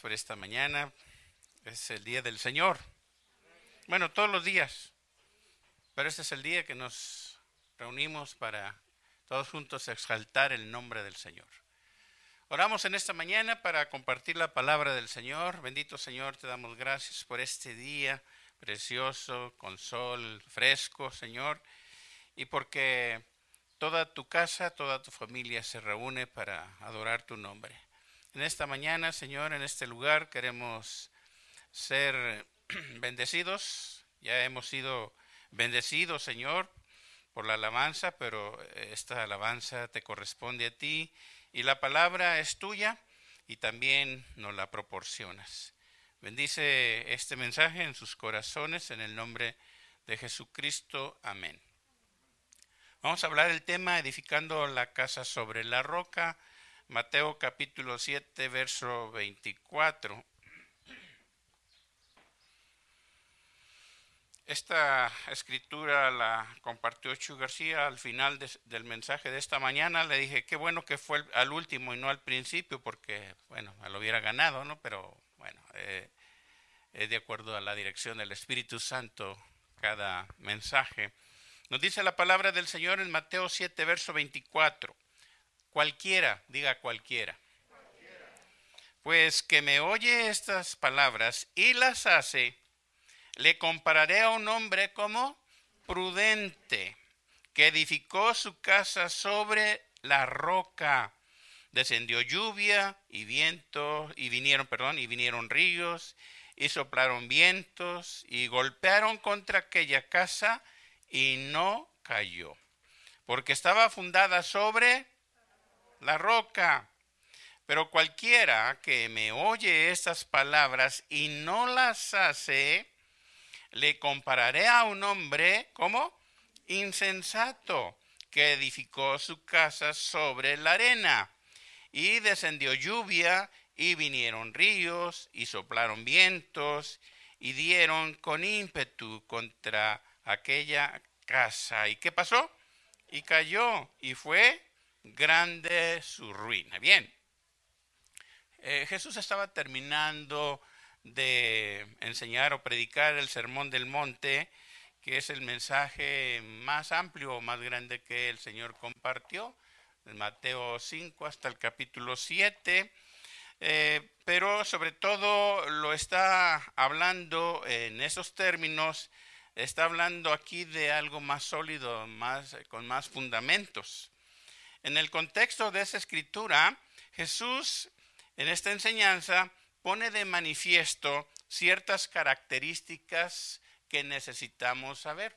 por esta mañana. Es el día del Señor. Bueno, todos los días. Pero este es el día que nos reunimos para todos juntos exaltar el nombre del Señor. Oramos en esta mañana para compartir la palabra del Señor. Bendito Señor, te damos gracias por este día precioso, con sol fresco, Señor, y porque toda tu casa, toda tu familia se reúne para adorar tu nombre. En esta mañana, Señor, en este lugar queremos ser bendecidos. Ya hemos sido bendecidos, Señor, por la alabanza, pero esta alabanza te corresponde a ti y la palabra es tuya y también nos la proporcionas. Bendice este mensaje en sus corazones en el nombre de Jesucristo. Amén. Vamos a hablar del tema edificando la casa sobre la roca. Mateo capítulo 7, verso 24. Esta escritura la compartió Chu García al final del mensaje de esta mañana. Le dije, qué bueno que fue al último y no al principio, porque, bueno, me lo hubiera ganado, ¿no? Pero, bueno, eh, es de acuerdo a la dirección del Espíritu Santo cada mensaje. Nos dice la palabra del Señor en Mateo 7, verso 24. Cualquiera, diga cualquiera. Pues que me oye estas palabras y las hace, le compararé a un hombre como prudente, que edificó su casa sobre la roca. Descendió lluvia y viento, y vinieron, perdón, y vinieron ríos, y soplaron vientos, y golpearon contra aquella casa, y no cayó, porque estaba fundada sobre la roca. Pero cualquiera que me oye estas palabras y no las hace, le compararé a un hombre como insensato que edificó su casa sobre la arena. Y descendió lluvia y vinieron ríos y soplaron vientos y dieron con ímpetu contra aquella casa. ¿Y qué pasó? Y cayó y fue grande su ruina. Bien, eh, Jesús estaba terminando de enseñar o predicar el sermón del monte, que es el mensaje más amplio o más grande que el Señor compartió, de Mateo 5 hasta el capítulo 7. Eh, pero sobre todo lo está hablando en esos términos, está hablando aquí de algo más sólido, más, con más fundamentos. En el contexto de esa escritura, Jesús en esta enseñanza pone de manifiesto ciertas características que necesitamos saber.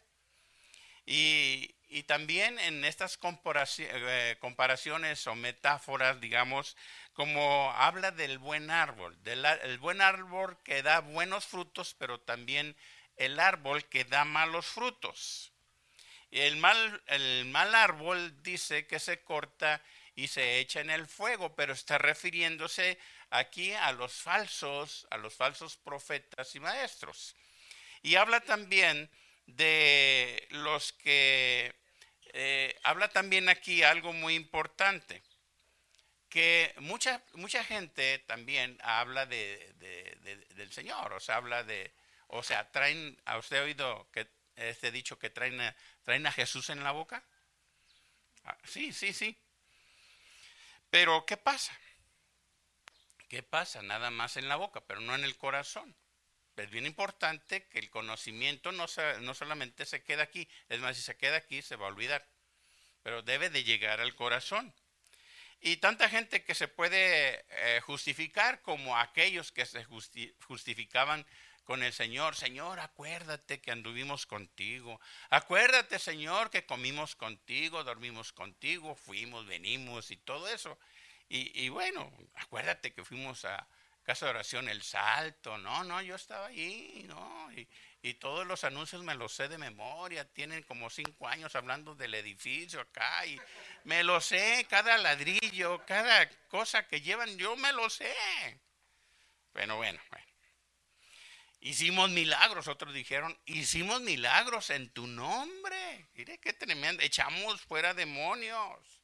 Y, también en estas eh, comparaciones o metáforas, digamos, como habla del buen árbol, del el buen árbol que da buenos frutos, pero también el árbol que da malos frutos. El mal, el mal árbol dice que se corta y se echa en el fuego, pero está refiriéndose aquí a los falsos, a los falsos profetas y maestros. Y habla también de los que, eh, habla también aquí algo muy importante, que mucha, mucha gente también habla de, del Señor, o sea, habla de, o sea, traen, ¿a usted ha oído que este dicho que traen traen a Jesús en la boca? Ah, sí, sí, sí. Pero ¿qué pasa? ¿Qué pasa? Nada más en la boca, pero no en el corazón. Es bien importante que el conocimiento no, no solamente se queda aquí, es más, si se queda aquí se va a olvidar, pero debe de llegar al corazón. Y tanta gente que se puede eh, justificar como aquellos que se justificaban con el Señor, Señor, acuérdate que anduvimos contigo, acuérdate, Señor, que comimos contigo, dormimos contigo, fuimos, venimos y todo eso. Y, bueno, acuérdate que fuimos a casa de oración El Salto, no, no, yo estaba ahí, ¿no? Y, y todos los anuncios me los sé de memoria, tienen como cinco años hablando del edificio acá, y me lo sé, cada ladrillo, cada cosa que llevan, yo me lo sé. Bueno, bueno, bueno. Hicimos milagros, otros dijeron, hicimos milagros en tu nombre. Mire qué tremendo, echamos fuera demonios.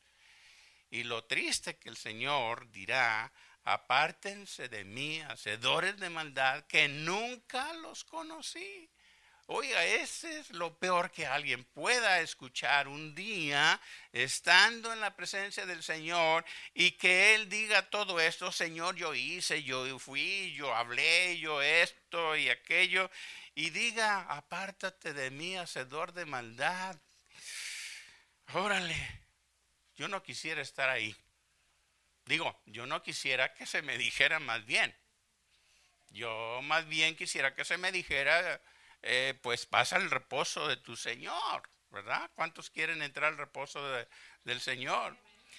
Y lo triste que el Señor dirá apártense de mí, hacedores de maldad, que nunca los conocí. Oiga, ese es lo peor que alguien pueda escuchar un día estando en la presencia del Señor y que Él diga todo esto, Señor, yo hice, yo fui, yo hablé, yo esto y aquello, y diga, apártate de mí, hacedor de maldad. Órale, yo no quisiera estar ahí. Digo, yo no quisiera que se me dijera más bien. Yo más bien quisiera que se me dijera, eh, pues pasa el reposo de tu Señor, ¿verdad? ¿Cuántos quieren entrar al reposo del Señor?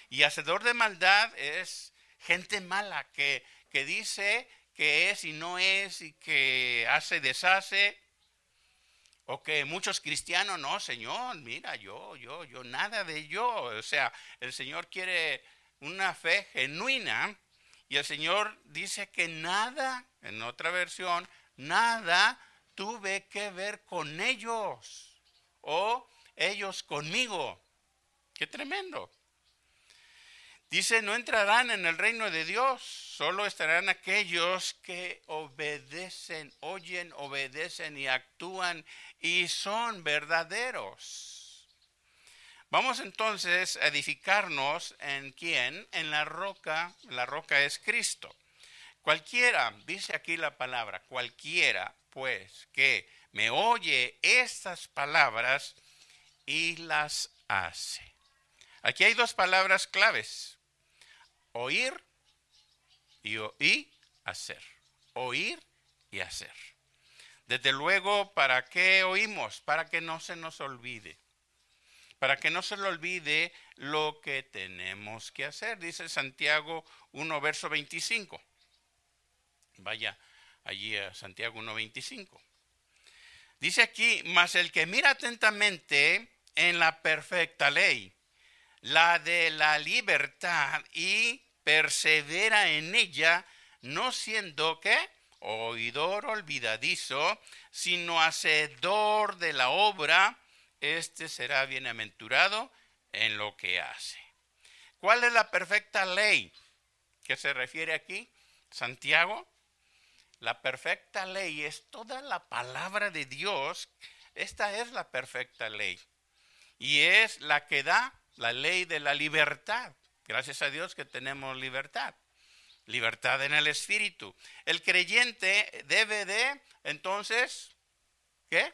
Y hacedor de maldad es gente mala que, que dice que es y no es y que hace, deshace. O que muchos cristianos, no, Señor, mira, yo, yo, yo, nada de yo. O sea, el Señor quiere una fe genuina y el Señor dice que nada, en otra versión, nada tuve que ver con ellos o ellos conmigo. Qué tremendo. Dice, no entrarán en el reino de Dios, solo estarán aquellos que obedecen, oyen, obedecen y actúan y son verdaderos. Vamos entonces a edificarnos en quién? En la roca, la roca es Cristo. Cualquiera, dice aquí la palabra, cualquiera pues que me oye estas palabras y las hace. Aquí hay dos palabras claves, oír y, y hacer. Oír y hacer. Desde luego, ¿para qué oímos? Para que no se nos olvide para que no se le olvide lo que tenemos que hacer. Dice Santiago 1, verso 25. Vaya allí a Santiago 1, 25. Dice aquí, mas el que mira atentamente en la perfecta ley, la de la libertad, y persevera en ella, no siendo que oidor olvidadizo, sino hacedor de la obra, este será bienaventurado en lo que hace. ¿Cuál es la perfecta ley que se refiere aquí? Santiago. La perfecta ley es toda la palabra de Dios. Esta es la perfecta ley. Y es la que da la ley de la libertad. Gracias a Dios que tenemos libertad. Libertad en el espíritu. El creyente debe de, entonces, ¿qué?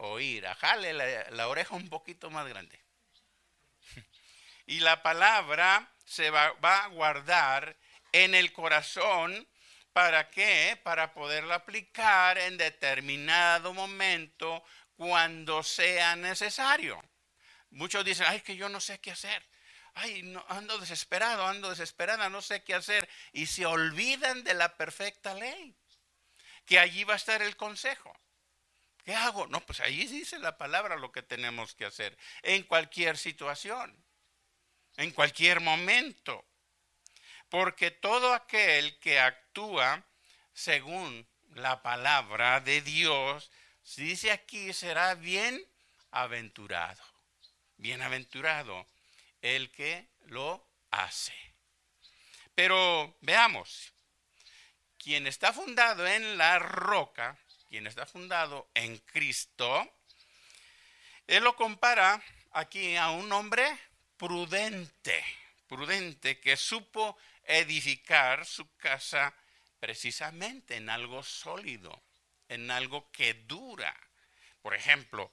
oír, ajale la, la oreja un poquito más grande. Y la palabra se va, va, a guardar en el corazón. ¿Para qué? Para poderla aplicar en determinado momento cuando sea necesario. Muchos dicen, ay, que yo no sé qué hacer. Ay, no, ando desesperado, ando desesperada, no sé qué hacer. Y se olvidan de la perfecta ley, que allí va a estar el consejo. ¿Qué hago? No, pues ahí dice la palabra lo que tenemos que hacer. En cualquier situación, en cualquier momento. Porque todo aquel que actúa según la palabra de Dios, dice aquí, será bien aventurado. Bienaventurado el que lo hace. Pero veamos, quien está fundado en la roca, quien está fundado en Cristo, él lo compara aquí a un hombre prudente, prudente que supo edificar su casa precisamente en algo sólido, en algo que dura. Por ejemplo,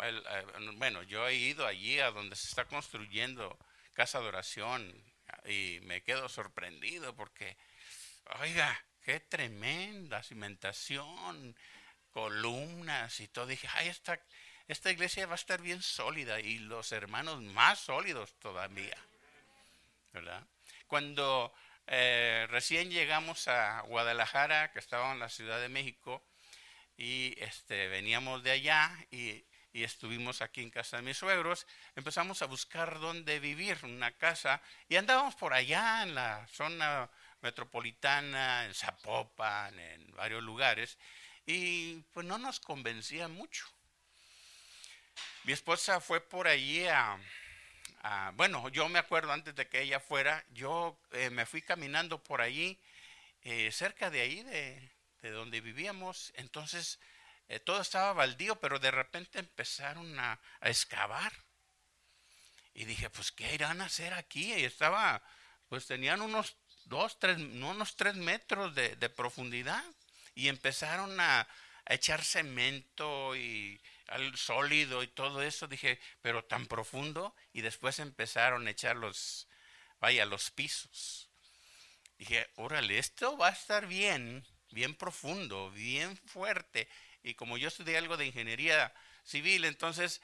eh, bueno, yo he ido allí a donde se está construyendo casa de oración y me quedo sorprendido porque, oiga, qué tremenda cimentación, columnas y todo. Dije, ay, esta, esta iglesia va a estar bien sólida y los hermanos más sólidos todavía. ¿Verdad? Cuando eh, recién llegamos a Guadalajara, que estaba en la Ciudad de México, y este, veníamos de allá y, y, estuvimos aquí en casa de mis suegros, empezamos a buscar dónde vivir, una casa, y andábamos por allá en la zona metropolitana, en Zapopan, en varios lugares, y pues no nos convencía mucho. Mi esposa fue por allí a, ah, bueno, yo me acuerdo antes de que ella fuera, yo eh, me fui caminando por allí, eh, cerca de ahí, de, donde vivíamos, entonces eh, todo estaba baldío, pero de repente empezaron a, excavar. Y dije, pues, ¿qué irán a hacer aquí? Y estaba, pues tenían unos dos, tres, unos tres metros de, profundidad. Y empezaron a echar cemento y al sólido y todo eso, dije, pero tan profundo, y después empezaron a echar los, vaya, los pisos. Dije, órale, esto va a estar bien, bien profundo, bien fuerte. Y como yo estudié algo de ingeniería civil, entonces,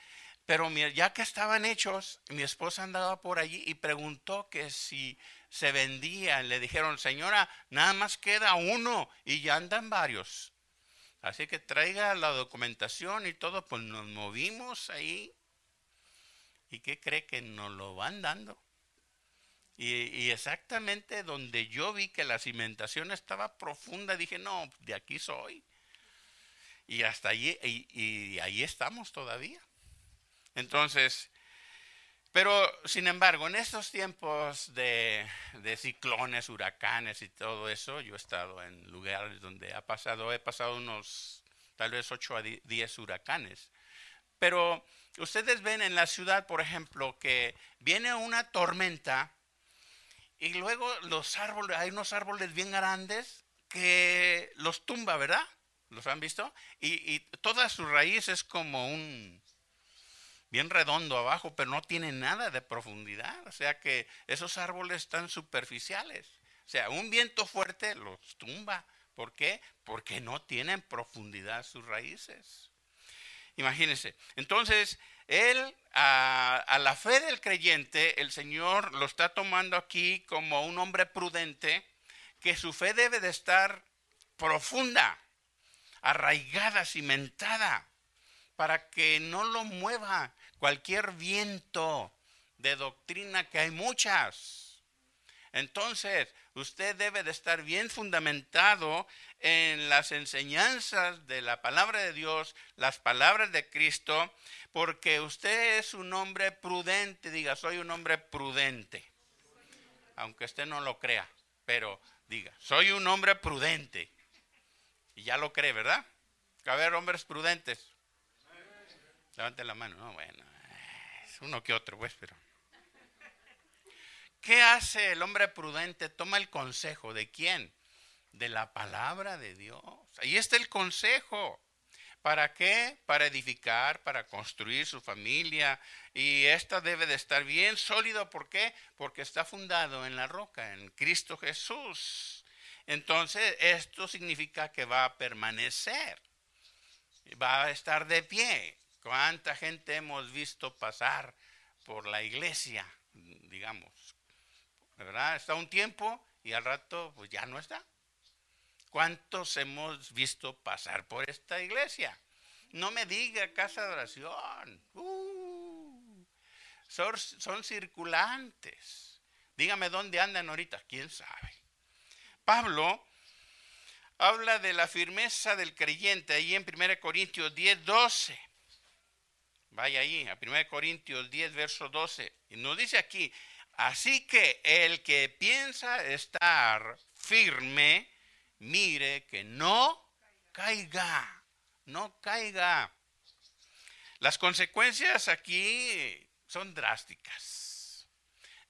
pero ya que estaban hechos, mi esposa andaba por allí y preguntó que si se vendían. Le dijeron, señora, nada más queda uno y ya andan varios. Así que traiga la documentación y todo, pues nos movimos ahí. ¿Y qué cree que nos lo van dando? Y, exactamente donde yo vi que la cimentación estaba profunda, dije, no, de aquí soy. Y hasta allí, y, y ahí estamos todavía. Entonces, pero, sin embargo, en estos tiempos de, ciclones, huracanes y todo eso, yo he estado en lugares donde ha pasado, he pasado unos tal vez 8 a 10 huracanes. Pero ustedes ven en la ciudad, por ejemplo, que viene una tormenta y luego los árboles, hay unos árboles bien grandes que los tumba, ¿verdad? ¿Los han visto? Y, y toda su raíz es como un, bien redondo abajo, pero no tiene nada de profundidad. O sea que esos árboles están superficiales. O sea, un viento fuerte los tumba. ¿Por qué? Porque no tienen profundidad sus raíces. Imagínense. Entonces, él, a, a, la fe del creyente, el Señor lo está tomando aquí como un hombre prudente, que su fe debe de estar profunda, arraigada, cimentada, para que no lo mueva cualquier viento de doctrina, que hay muchas. Entonces, usted debe de estar bien fundamentado en las enseñanzas de la palabra de Dios, las palabras de Cristo, porque usted es un hombre prudente, diga, soy un hombre prudente. Aunque usted no lo crea, pero diga, soy un hombre prudente. Y ya lo cree, ¿verdad? Que haber hombres prudentes. Levante la mano. No, bueno uno que otro, pues, pero. ¿Qué hace el hombre prudente? Toma el consejo. ¿De quién? De la palabra de Dios. Ahí está el consejo. ¿Para qué? Para edificar, para construir su familia. Y esta debe de estar bien sólido. ¿Por qué? Porque está fundado en la roca, en Cristo Jesús. Entonces, esto significa que va a permanecer. Va a estar de pie. ¿Cuánta gente hemos visto pasar por la iglesia, digamos? ¿Verdad? Está un tiempo y al rato pues ya no está. ¿Cuántos hemos visto pasar por esta iglesia? No me diga casa de oración. Uh, son, son circulantes. Dígame dónde andan ahorita. ¿Quién sabe? Pablo habla de la firmeza del creyente ahí en 1 Corintios 10, 12. Vaya ahí, a 1 Corintios 10, verso 12. Y nos dice aquí, así que el que piensa estar firme, mire que no caiga, no caiga. Las consecuencias aquí son drásticas.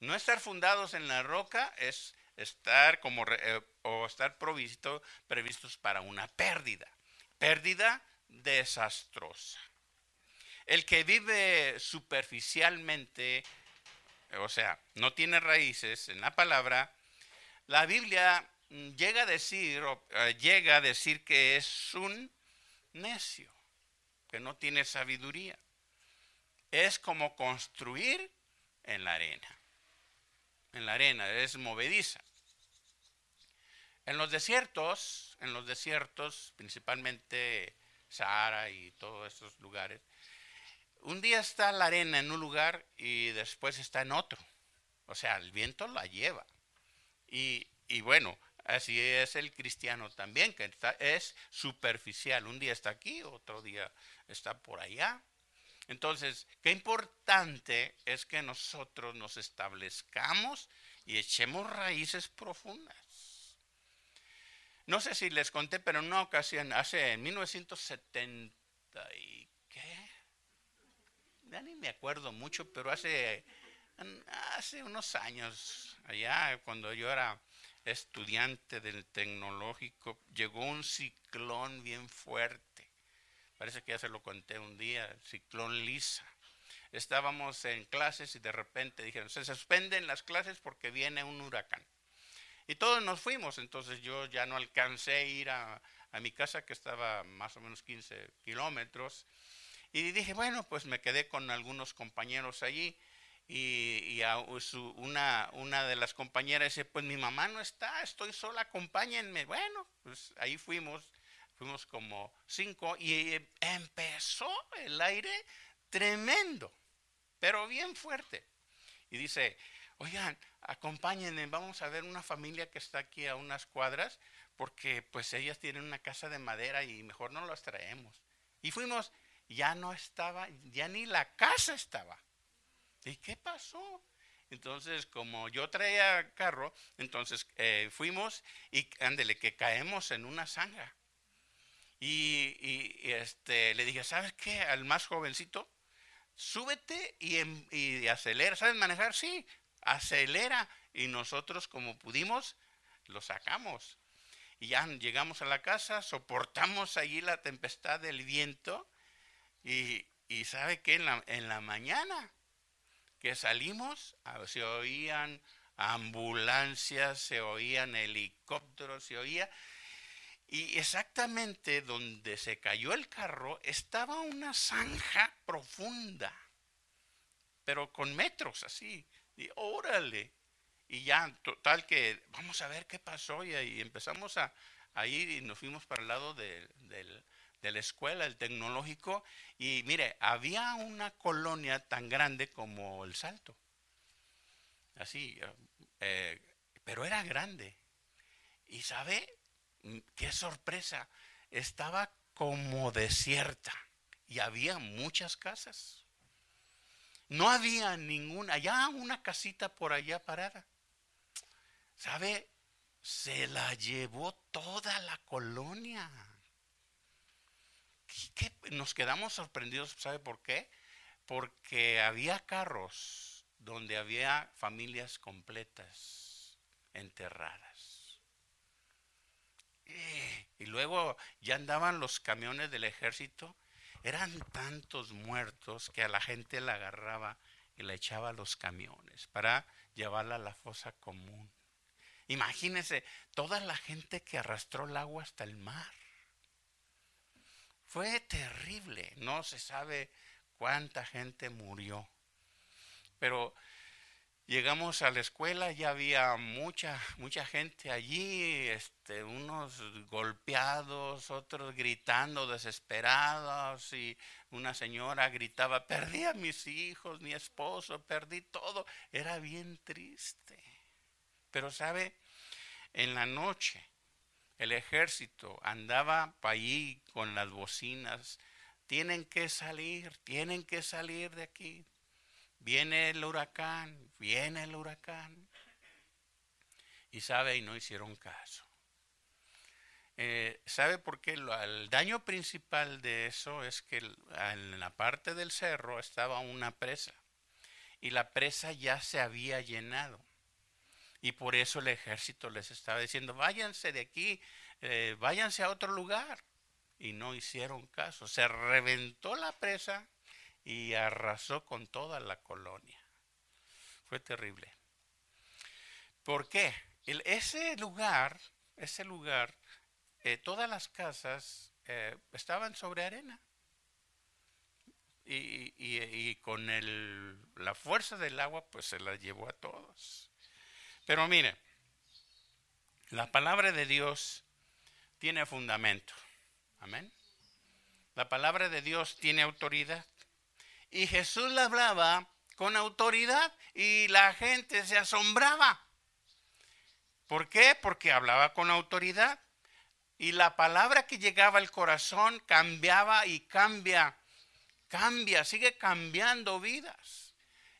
No estar fundados en la roca es estar como eh, o estar provisto, previstos para una pérdida, pérdida desastrosa. El que vive superficialmente, o sea, no tiene raíces en la palabra, la Biblia llega a decir, eh, llega a decir que es un necio, que no tiene sabiduría. Es como construir en la arena. En la arena, es movediza. En los desiertos, en los desiertos, principalmente Sahara y todos estos lugares, un día está la arena en un lugar y después está en otro. O sea, el viento la lleva. Y, bueno, así es el cristiano también, que es superficial. Un día está aquí, otro día está por allá. Entonces, qué importante es que nosotros nos establezcamos y echemos raíces profundas. No sé si les conté, pero en una ocasión, hace en 1970 y qué, ya ni me acuerdo mucho, pero hace, hace unos años, allá cuando yo era estudiante del tecnológico, llegó un ciclón bien fuerte. Parece que ya se lo conté un día, ciclón Lisa. Estábamos en clases y de repente dijeron, se suspenden las clases porque viene un huracán. Y todos nos fuimos, entonces yo ya no alcancé a ir a, mi casa que estaba más o menos 15 kilómetros. Y dije, bueno, pues me quedé con algunos compañeros allí. Y, una, una de las compañeras dice, pues mi mamá no está, estoy sola, acompáñenme. Bueno, pues ahí fuimos, fuimos como cinco y empezó el aire tremendo, pero bien fuerte. Y dice, oigan, acompáñenme, vamos a ver una familia que está aquí a unas cuadras, porque pues ellas tienen una casa de madera y mejor no las traemos. Y fuimos, ya no estaba, ya ni la casa estaba. ¿Y qué pasó? Entonces, como yo traía carro, entonces eh, fuimos y ándele, que caemos en una zanja. Y, y, este, le dije, ¿sabes qué? Al más jovencito, súbete y, y acelera. ¿Sabes manejar? Sí, acelera y nosotros como pudimos lo sacamos. Y ya llegamos a la casa, soportamos allí la tempestad del viento y, y sabe que en la, en la mañana que salimos se oían ambulancias, se oían helicópteros, se oía... Y exactamente donde se cayó el carro estaba una zanja profunda, pero con metros así, y órale. Y ya, total que vamos a ver qué pasó. Y, ahí empezamos a, ir y nos fuimos para el lado de, la escuela, el tecnológico. Y mire, había una colonia tan grande como el Salto. Así, eh, pero era grande. Y sabe, mm, qué sorpresa, estaba como desierta y había muchas casas. No había ninguna, ya una casita por allá parada. ¿Sabe? Se la llevó toda la colonia. Nos quedamos sorprendidos, ¿sabe por qué? Porque había carros donde había familias completas enterradas. Y luego ya andaban los camiones del ejército eran tantos muertos que a la gente la agarraba y la echaba a los camiones para llevarla a la fosa común. Imagínense toda la gente que arrastró el agua hasta el mar. Fue terrible, no se sabe cuánta gente murió. Pero Llegamos a la escuela, ya había mucha, mucha gente allí, este, unos golpeados, otros gritando desesperados, y una señora gritaba, perdí a mis hijos, mi esposo, perdí todo. Era bien triste. Pero sabe, en la noche el ejército andaba allí con las bocinas, tienen que salir, tienen que salir de aquí, Viene el huracán, viene el huracán. Y sabe, y no hicieron caso. Eh, ¿Sabe por qué? El daño principal de eso es que en la parte del cerro estaba una presa y la presa ya se había llenado. Y por eso el ejército les estaba diciendo, váyanse de aquí, eh, váyanse a otro lugar. Y no hicieron caso. Se reventó la presa y arrasó con toda la colonia. Fue terrible. ¿Por qué? ese lugar, ese lugar, eh, todas las casas eh, estaban sobre arena. Y, con el, la fuerza del agua, pues se la llevó a todos. Pero mire, la palabra de Dios tiene fundamento. Amén. La palabra de Dios tiene autoridad. Y Jesús le hablaba con autoridad y la gente se asombraba. ¿Por qué? Porque hablaba con autoridad. Y la palabra que llegaba al corazón cambiaba y cambia cambia, sigue cambiando vidas.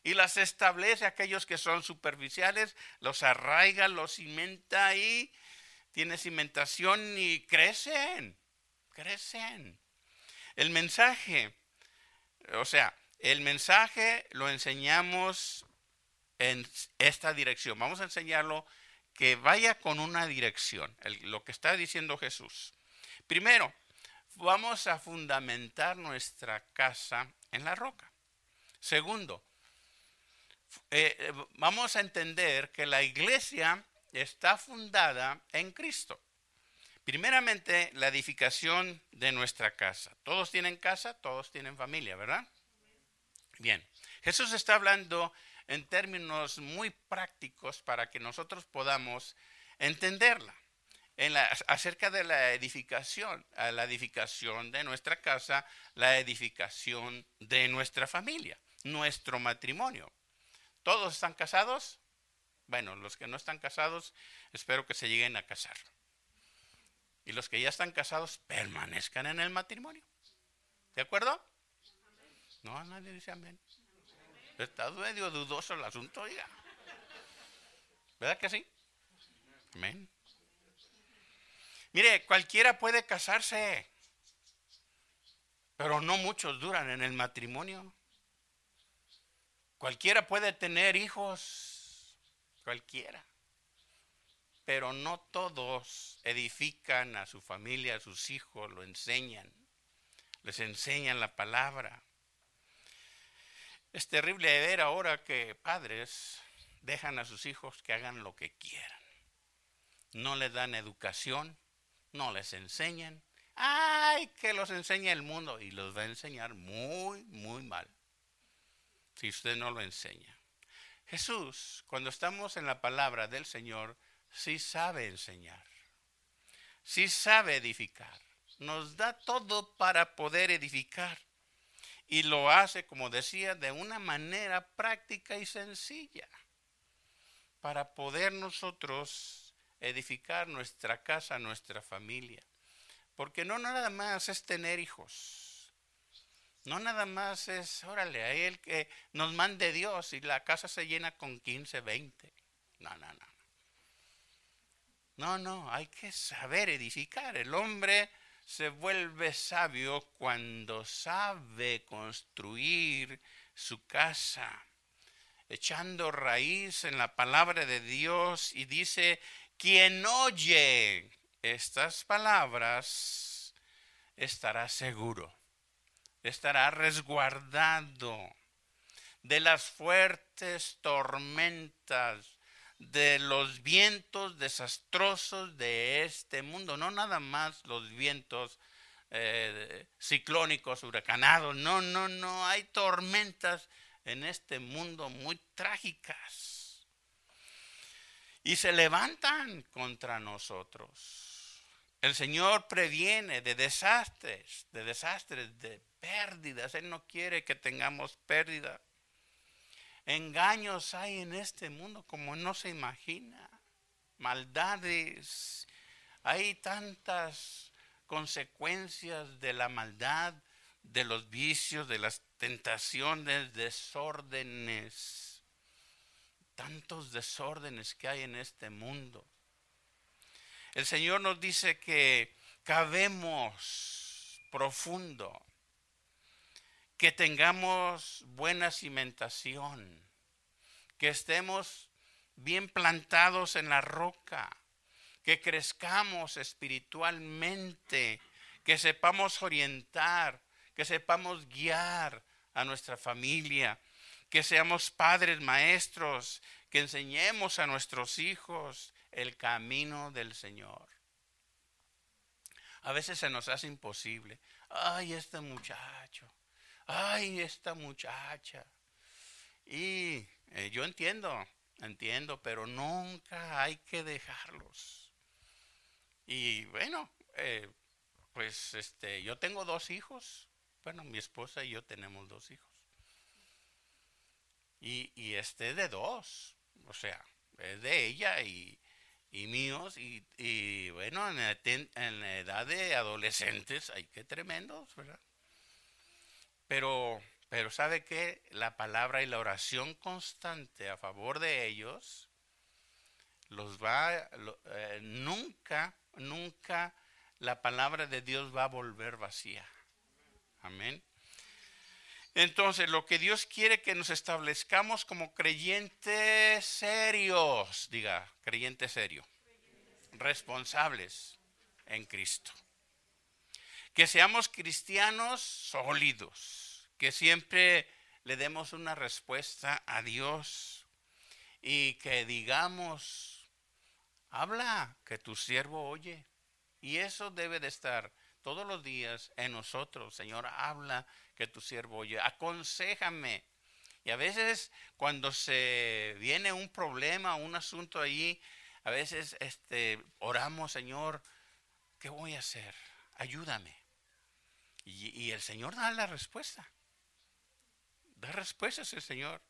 Y las establece aquellos que son superficiales, los arraiga, los cimenta y tiene cimentación y crecen, crecen. El mensaje, o sea, el mensaje lo enseñamos en esta dirección. Vamos a enseñarlo que vaya con una dirección, lo que está diciendo Jesús. Primero, vamos a fundamentar nuestra casa en la roca. Segundo, eh, eh, vamos a entender que la iglesia está fundada en Cristo. Primeramente, la edificación de nuestra casa. Todos tienen casa, todos tienen familia, ¿verdad? Bien, Jesús está hablando en términos muy prácticos para que nosotros podamos entenderla. En la, acerca de la edificación, la edificación de nuestra casa, la edificación de nuestra familia, nuestro matrimonio. ¿Todos están casados? Bueno, los que no están casados, espero que se lleguen a casar. Y los que ya están casados, permanezcan en el matrimonio. ¿De acuerdo? No, nadie dice amén. Está medio dudoso el asunto, oiga. ¿Verdad que sí? Amén. Mire, cualquiera puede casarse, pero no muchos duran en el matrimonio. Cualquiera puede tener hijos, cualquiera. Pero no todos edifican a su familia, a sus hijos, lo enseñan. Les enseñan la palabra. Es terrible ver ahora que padres dejan a sus hijos que hagan lo que quieran. No les dan educación, no les enseñan. ¡Ay, que los enseña el mundo! Y los va a enseñar muy, muy mal. Si usted no lo enseña. Jesús, cuando estamos en la palabra del Señor, sí sabe enseñar. Sí sabe edificar. Nos da todo para poder edificar y lo hace, como decía, de una manera práctica y sencilla para poder nosotros edificar nuestra casa, nuestra familia. Porque no nada más es tener hijos. No nada más es, órale, a él que nos mande Dios y la casa se llena con 15, 20. No, no, no. No, no, hay que saber edificar. El hombre se vuelve sabio cuando sabe construir su casa, echando raíz en la palabra de Dios y dice, quien oye estas palabras estará seguro, estará resguardado de las fuertes tormentas de los vientos desastrosos de este mundo, no nada más los vientos eh, ciclónicos, huracanados, no, no, no, hay tormentas en este mundo muy trágicas. Y se levantan contra nosotros. El Señor previene de desastres, de desastres, de pérdidas. Él no quiere que tengamos pérdida. Engaños hay en este mundo como no se imagina. Maldades. Hay tantas consecuencias de la maldad, de los vicios, de las tentaciones, desórdenes. Tantos desórdenes que hay en este mundo. El Señor nos dice que cabemos profundo que tengamos buena cimentación, que estemos bien plantados en la roca, que crezcamos espiritualmente, que sepamos orientar, que sepamos guiar a nuestra familia, que seamos padres maestros, que enseñemos a nuestros hijos el camino del Señor. A veces se nos hace imposible. Ay, este muchacho ay, esta muchacha. Y eh, yo entiendo, entiendo, pero nunca hay que dejarlos. Y bueno, eh, pues este, yo tengo dos hijos. Bueno, mi esposa y yo tenemos dos hijos. Y, y este de dos, o sea, es de ella y, y míos. Y, y bueno, en en la edad de adolescentes, hay que tremendos, ¿verdad? Pero, pero ¿sabe qué? La palabra y la oración constante a favor de ellos los va, eh, nunca, nunca la palabra de Dios va a volver vacía. Amén. Entonces, lo que Dios quiere que nos establezcamos como creyentes serios, diga, creyente serio, responsables en Cristo. Que seamos cristianos sólidos, que siempre le demos una respuesta a Dios y que digamos, habla, que tu siervo oye. Y eso debe de estar todos los días en nosotros. Señor, habla, que tu siervo oye, aconsejame. Y a veces cuando se viene un problema, un asunto allí, a veces este, oramos, Señor, ¿qué voy a hacer? Ayúdame. Y, el Señor da la respuesta. Da respuestas el Señor.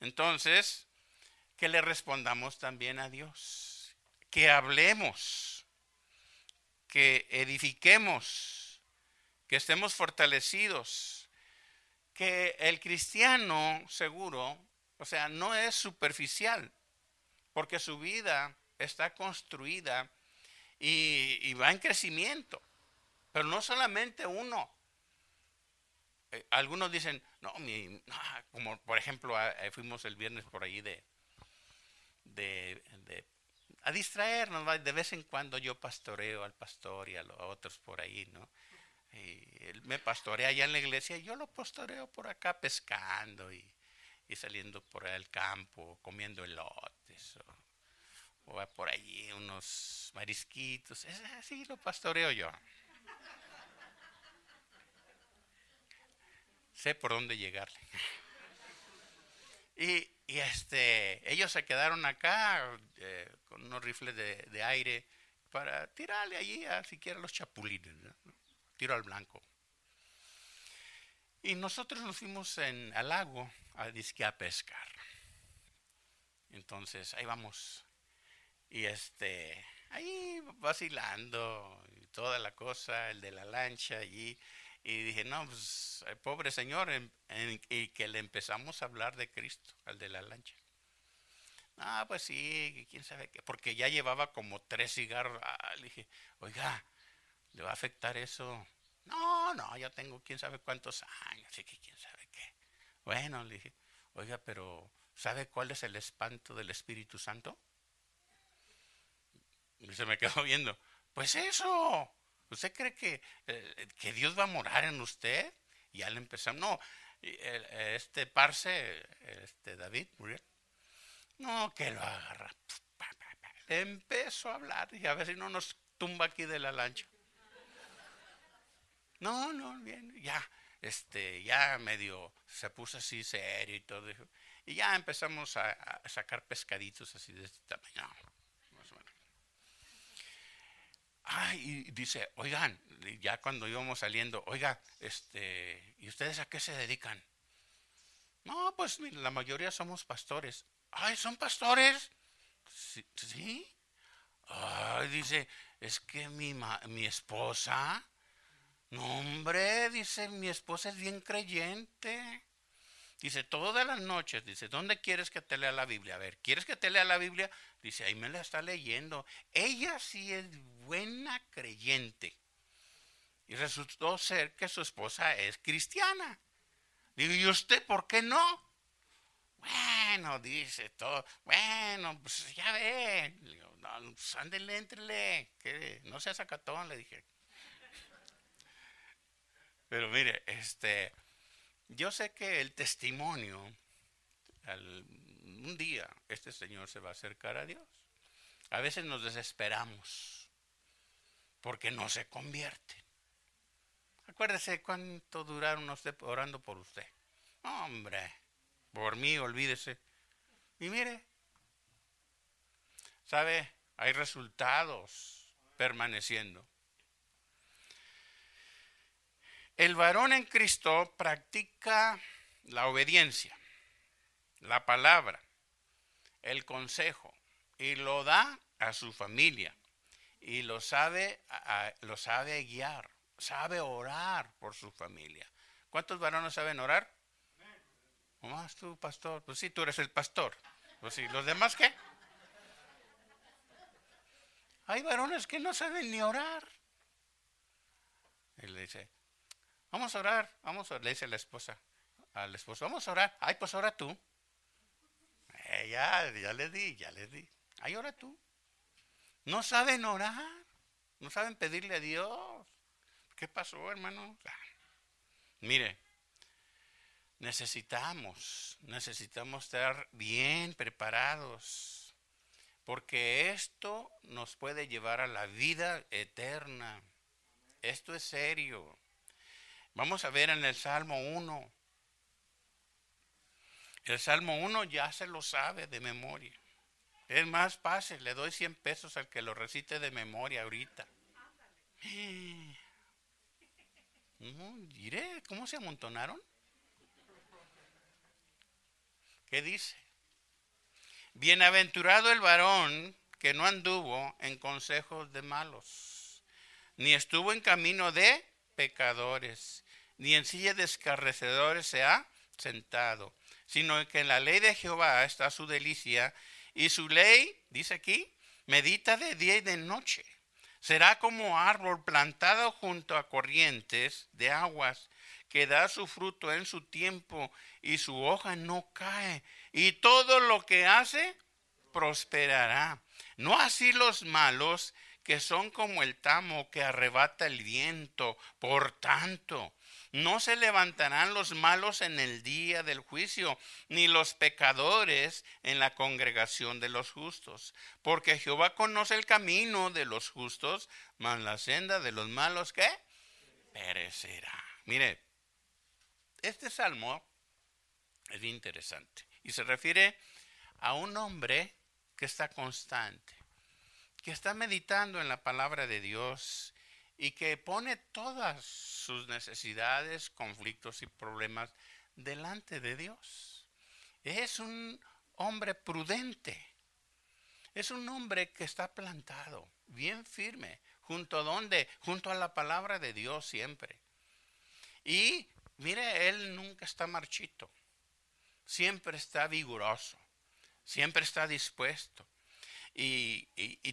Entonces, que le respondamos también a Dios. Que hablemos. Que edifiquemos que estemos fortalecidos, que el cristiano seguro, o sea, no es superficial, porque su vida está construida y, va en crecimiento, pero no solamente uno. Eh, algunos dicen, no, como por ejemplo, eh, fuimos el viernes por ahí de, de, a distraernos, de vez en cuando yo pastoreo al pastor y a los otros por ahí, ¿no? Y él me pastorea allá en la iglesia y yo lo pastoreo por acá pescando y, saliendo por el campo, comiendo elotes o, o, por allí unos marisquitos. así lo pastoreo yo. Sé por dónde llegarle. Y, este, ellos se quedaron acá eh, con unos rifles de, aire para tirarle allí a siquiera los chapulines tiro al blanco. Y nosotros nos fuimos en, al lago a disque a pescar. Entonces ahí vamos. Y este, ahí vacilando y toda la cosa, el de la lancha allí. Y dije, no, pues, pobre señor, y que le empezamos a hablar de Cristo, al de la lancha. Ah, pues sí, quién sabe qué, porque ya llevaba como tres cigarros. Ah, le dije, oiga, ¿Le va a afectar eso? No, no, yo tengo quién sabe cuántos años, así que quién sabe qué. Bueno, le dije, oiga, pero ¿sabe cuál es el espanto del Espíritu Santo? Y se me quedó viendo, pues eso, ¿usted cree que, eh, que Dios va a morar en usted? Y ya le empezamos, no, este parce, este David Muriel, no, que lo agarra. Empezó a hablar, y a ver si no nos tumba aquí de la lancha. No, no, bien, ya, este, ya medio se puso así serio y todo. Y ya empezamos a, sacar pescaditos así de este tamaño. Ay, y dice, oigan, ya cuando íbamos saliendo, oiga, este, ¿y ustedes a qué se dedican? No, pues la mayoría somos pastores. Ay, ¿son pastores? Sí. ¿sí? Ay, dice, es que mi, mi esposa no, hombre, dice, mi esposa es bien creyente. Dice, todas las noches, dice, ¿dónde quieres que te lea la Biblia? A ver, ¿quieres que te lea la Biblia? Dice, ahí me la está leyendo. Ella sí es buena creyente. Y resultó ser que su esposa es cristiana. Digo, ¿y usted por qué no? Bueno, dice todo. Bueno, pues ya ve. Digo, no, pues entrele. Que no sea sacatón, le dije. Pero mire, este, yo sé que el testimonio, un día este Señor se va a acercar a Dios. A veces nos desesperamos porque no se convierte. Acuérdese cuánto duraron usted orando por usted. Hombre, por mí, olvídese. Y mire, ¿sabe? Hay resultados permaneciendo. El varón en Cristo practica la obediencia, la palabra, el consejo y lo da a su familia y lo sabe, lo sabe guiar, sabe orar por su familia. ¿Cuántos varones saben orar? Más tú, pastor. Pues sí, tú eres el pastor. Pues sí, ¿los demás qué? Hay varones que no saben ni orar. Él le dice, vamos a orar, vamos a orar. Le dice la esposa al esposo, vamos a orar. Ay, pues ora tú. Eh, ya, ya le di, ya le di. Ay, ora tú. No saben orar, no saben pedirle a Dios. ¿Qué pasó, hermano? Ah, mire, necesitamos, necesitamos estar bien preparados, porque esto nos puede llevar a la vida eterna. Esto es serio. Vamos a ver en el Salmo 1. El Salmo 1 ya se lo sabe de memoria. Es más, pase, le doy 100 pesos al que lo recite de memoria ahorita. diré, ¿cómo se amontonaron? ¿Qué dice? Bienaventurado el varón que no anduvo en consejos de malos, ni estuvo en camino de pecadores, ni en silla de escarrecedores se ha sentado, sino que en la ley de Jehová está su delicia, y su ley, dice aquí, medita de día y de noche. Será como árbol plantado junto a corrientes de aguas, que da su fruto en su tiempo y su hoja no cae, y todo lo que hace prosperará. No así los malos, que son como el tamo que arrebata el viento. Por tanto, no se levantarán los malos en el día del juicio, ni los pecadores en la congregación de los justos, porque Jehová conoce el camino de los justos, mas la senda de los malos que perecerá. Mire, este salmo es interesante y se refiere a un hombre que está constante, que está meditando en la palabra de Dios y que pone todas sus necesidades, conflictos y problemas delante de Dios. Es un hombre prudente. Es un hombre que está plantado, bien firme, junto a donde, junto a la palabra de Dios siempre. Y Mire, él nunca está marchito, siempre está vigoroso, siempre está dispuesto y,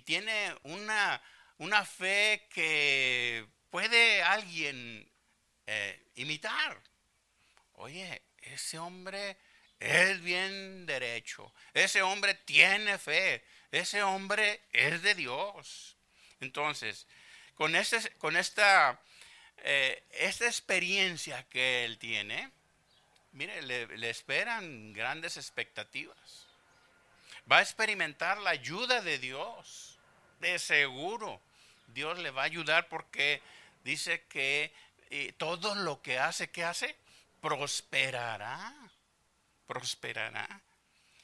tiene una, una, fe que puede alguien eh, imitar. Oye, ese hombre es bien derecho, ese hombre tiene fe, ese hombre es de Dios. Entonces, con, con esta eh, esta experiencia que él tiene, mire, le, esperan grandes expectativas. Va a experimentar la ayuda de Dios, de seguro. Dios le va a ayudar porque dice que eh, todo lo que hace, ¿qué hace? Prosperará, prosperará.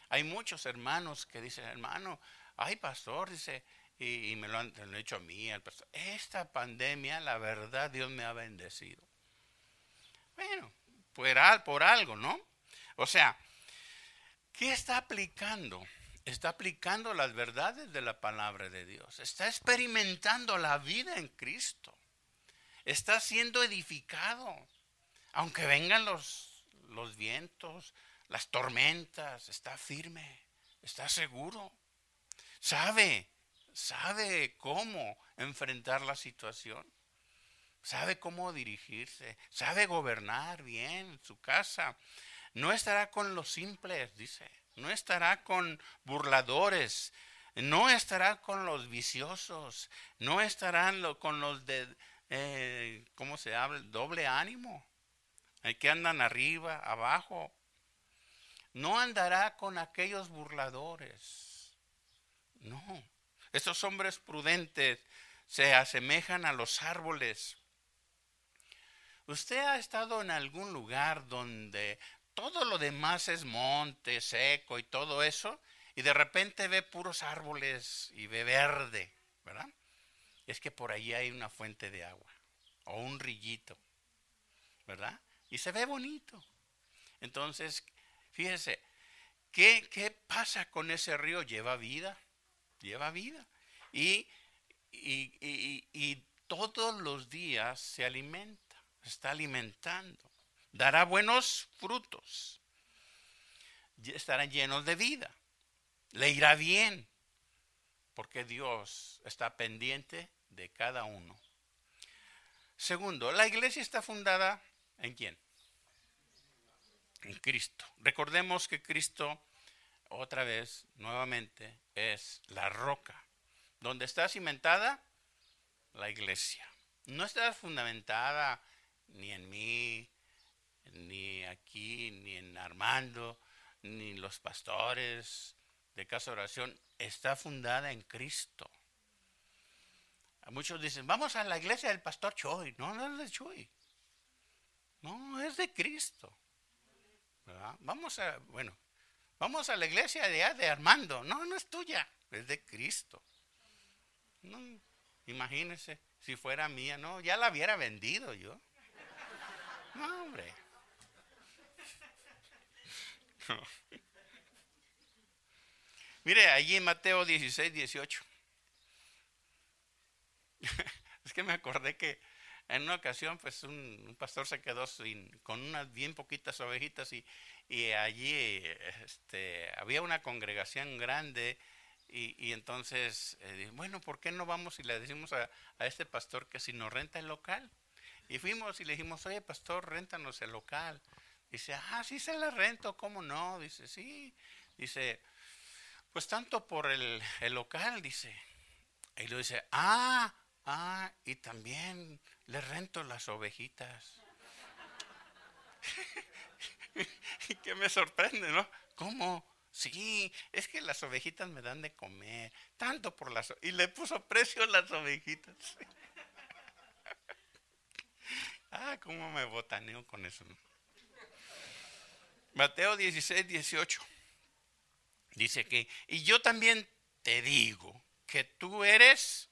Hay muchos hermanos que dicen, hermano, ay pastor, dice, y, me lo han, hecho a mí, al pastor. Esta pandemia, la verdad, Dios me ha bendecido. Bueno, por, por algo, ¿no? O sea, ¿qué está aplicando? Está aplicando las verdades de la palabra de Dios. Está experimentando la vida en Cristo. Está siendo edificado. Aunque vengan los, los vientos, las tormentas, está firme, está seguro. Sabe sabe cómo enfrentar la situación, sabe cómo dirigirse, sabe gobernar bien su casa. No estará con los simples, dice, no estará con burladores, no estará con los viciosos, no estará con los de, eh, ¿cómo se habla? Doble ánimo, el que andan arriba, abajo. No andará con aquellos burladores. No, estos hombres prudentes se asemejan a los árboles. ¿Usted ha estado en algún lugar donde todo lo demás es monte, seco y todo eso, y de repente ve puros árboles y ve verde, ¿verdad? Es que por allí hay una fuente de agua o un rillito, ¿verdad? Y se ve bonito. Entonces, fíjese, ¿qué, qué pasa con ese río? Lleva vida lleva vida. Y, y, todos los días se alimenta, está alimentando. Dará buenos frutos, estarán llenos de vida, le irá bien, porque Dios está pendiente de cada uno. Segundo, la iglesia está fundada en quién? En Cristo. Recordemos que Cristo, otra vez, nuevamente, es la roca. Donde está cimentada la iglesia. No está fundamentada ni en mí, ni aquí, ni en Armando, ni los pastores de casa oración. Está fundada en Cristo. Muchos dicen, vamos a la iglesia del pastor Choi. No, no es de Choi. No, es de Cristo. Vamos a, bueno, vamos a la iglesia de, de Armando. No, no es tuya, es de Cristo. No, imagínense, si fuera mía, no, ya la hubiera vendido yo. No, hombre. Mire, allí en Mateo 16, 18. es que me acordé que en una ocasión, pues un, pastor se quedó sin, con unas bien poquitas ovejitas y, allí este, había una congregación grande y, entonces, eh, bueno, ¿por qué no vamos y le decimos a, a, este pastor que si nos renta el local? Y fuimos y le dijimos, oye, pastor, réntanos el local. Dice, ah, sí se la rento, ¿cómo no? Dice, sí. Dice, pues tanto por el, el local, dice. Y lo dice, ah, ah, y también le rento las ovejitas. y que me sorprende, ¿no? ¿Cómo? Sí, es que las ovejitas me dan de comer, tanto por las... Y le puso precio a las ovejitas. ah, cómo me botaneo con eso. Mateo 16, 18. Dice que, y yo también te digo que tú eres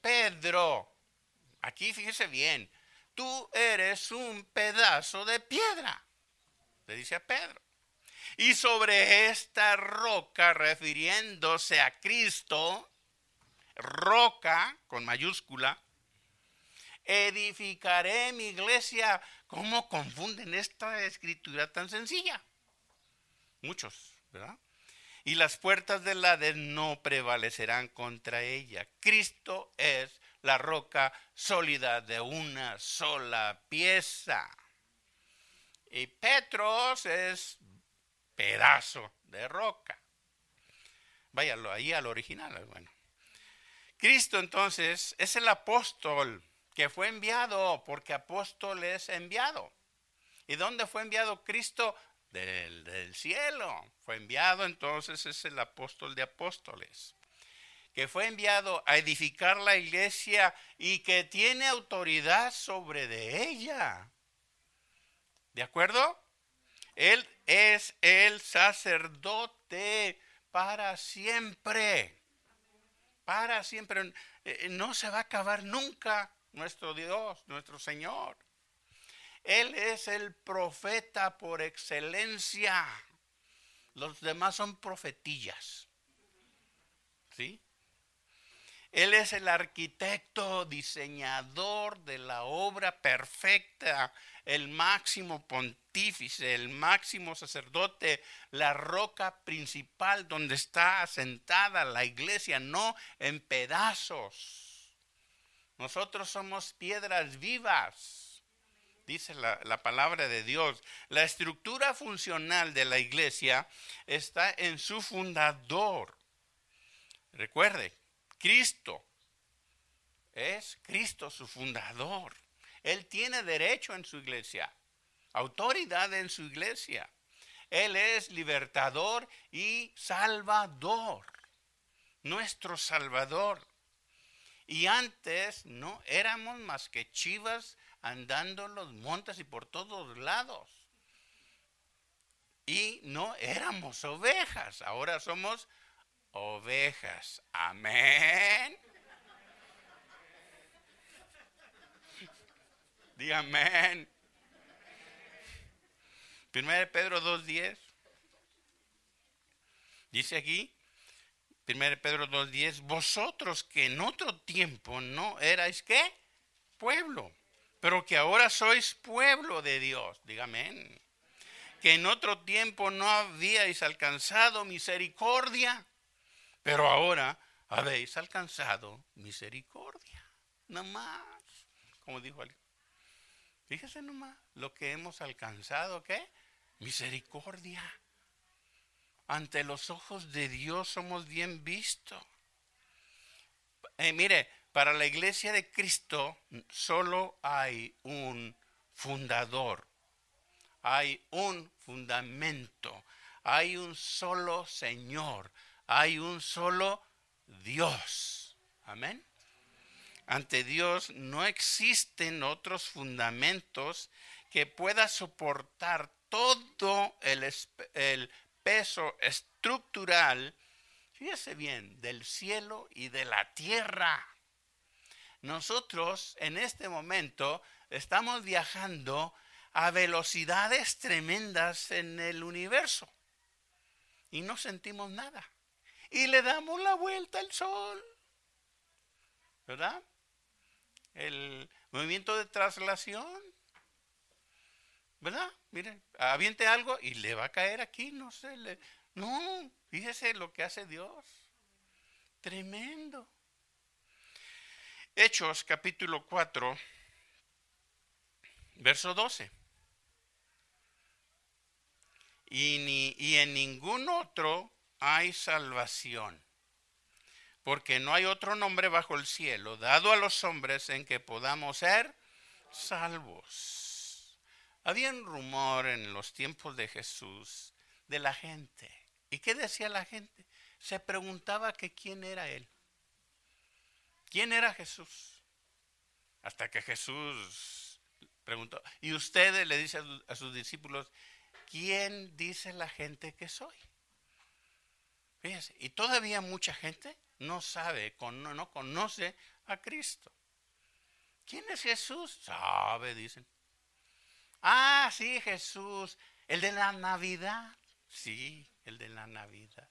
Pedro. Aquí fíjese bien, tú eres un pedazo de piedra. Le dice a Pedro. Y sobre esta roca, refiriéndose a Cristo, roca con mayúscula, edificaré mi iglesia. ¿Cómo confunden esta escritura tan sencilla? Muchos, ¿verdad? Y las puertas del Hades no prevalecerán contra ella. Cristo es la roca sólida de una sola pieza. Y Petros es pedazo de roca. Váyalo ahí al original, bueno. Cristo entonces es el apóstol que fue enviado, porque apóstol es enviado. ¿Y dónde fue enviado Cristo? Del, del cielo. Fue enviado, entonces es el apóstol de apóstoles que fue enviado a edificar la iglesia y que tiene autoridad sobre de ella. ¿De acuerdo? Él es el sacerdote para siempre. Para siempre. Eh, no se va a acabar nunca nuestro Dios, nuestro Señor. Él es el profeta por excelencia. Los demás son profetillas. ¿Sí? Él es el arquitecto, diseñador de la obra perfecta, el máximo pontífice, el máximo sacerdote, la roca principal donde está asentada la iglesia, no en pedazos. Nosotros somos piedras vivas, dice la, la palabra de Dios. La estructura funcional de la iglesia está en su fundador. Recuerde, Cristo. Es Cristo su fundador. Él tiene derecho en su iglesia, autoridad en su iglesia. Él es libertador y salvador, nuestro salvador. Y antes no éramos más que chivas andando en los montes y por todos lados. Y no éramos ovejas, ahora somos ovejas. Amén. Diga amén. Primero Pedro 2.10. Dice aquí, 1 Pedro 2.10, vosotros que en otro tiempo no erais qué? Pueblo, pero que ahora sois pueblo de Dios. Dígame. Que en otro tiempo no habíais alcanzado misericordia, pero ahora habéis alcanzado misericordia. Nada más, como dijo alguien. Fíjese nomás lo que hemos alcanzado, ¿qué? Misericordia. Ante los ojos de Dios somos bien vistos. Eh, mire, para la iglesia de Cristo solo hay un fundador, hay un fundamento, hay un solo Señor, hay un solo Dios. Amén. Ante Dios no existen otros fundamentos que pueda soportar todo el, el peso estructural, fíjese bien, del cielo y de la tierra. Nosotros en este momento estamos viajando a velocidades tremendas en el universo y no sentimos nada. Y le damos la vuelta al sol. ¿Verdad? El movimiento de traslación. ¿Verdad? Miren, aviente algo y le va a caer aquí, no sé. No, fíjese lo que hace Dios. Tremendo. Hechos capítulo 4, verso 12. Y, ni, y en ningún otro hay salvación, porque no hay otro nombre bajo el cielo dado a los hombres en que podamos ser salvos. Había un rumor en los tiempos de Jesús de la gente. ¿Y qué decía la gente? Se preguntaba quién era él. ¿Quién era Jesús? Hasta que Jesús preguntó. Y ustedes le dice a sus discípulos, ¿quién dice la gente que soy? Fíjense, y todavía mucha gente no sabe, no conoce a Cristo. ¿Quién es Jesús? Sabe, dicen. Ah, sí, Jesús, el de la Navidad. Sí, el de la Navidad.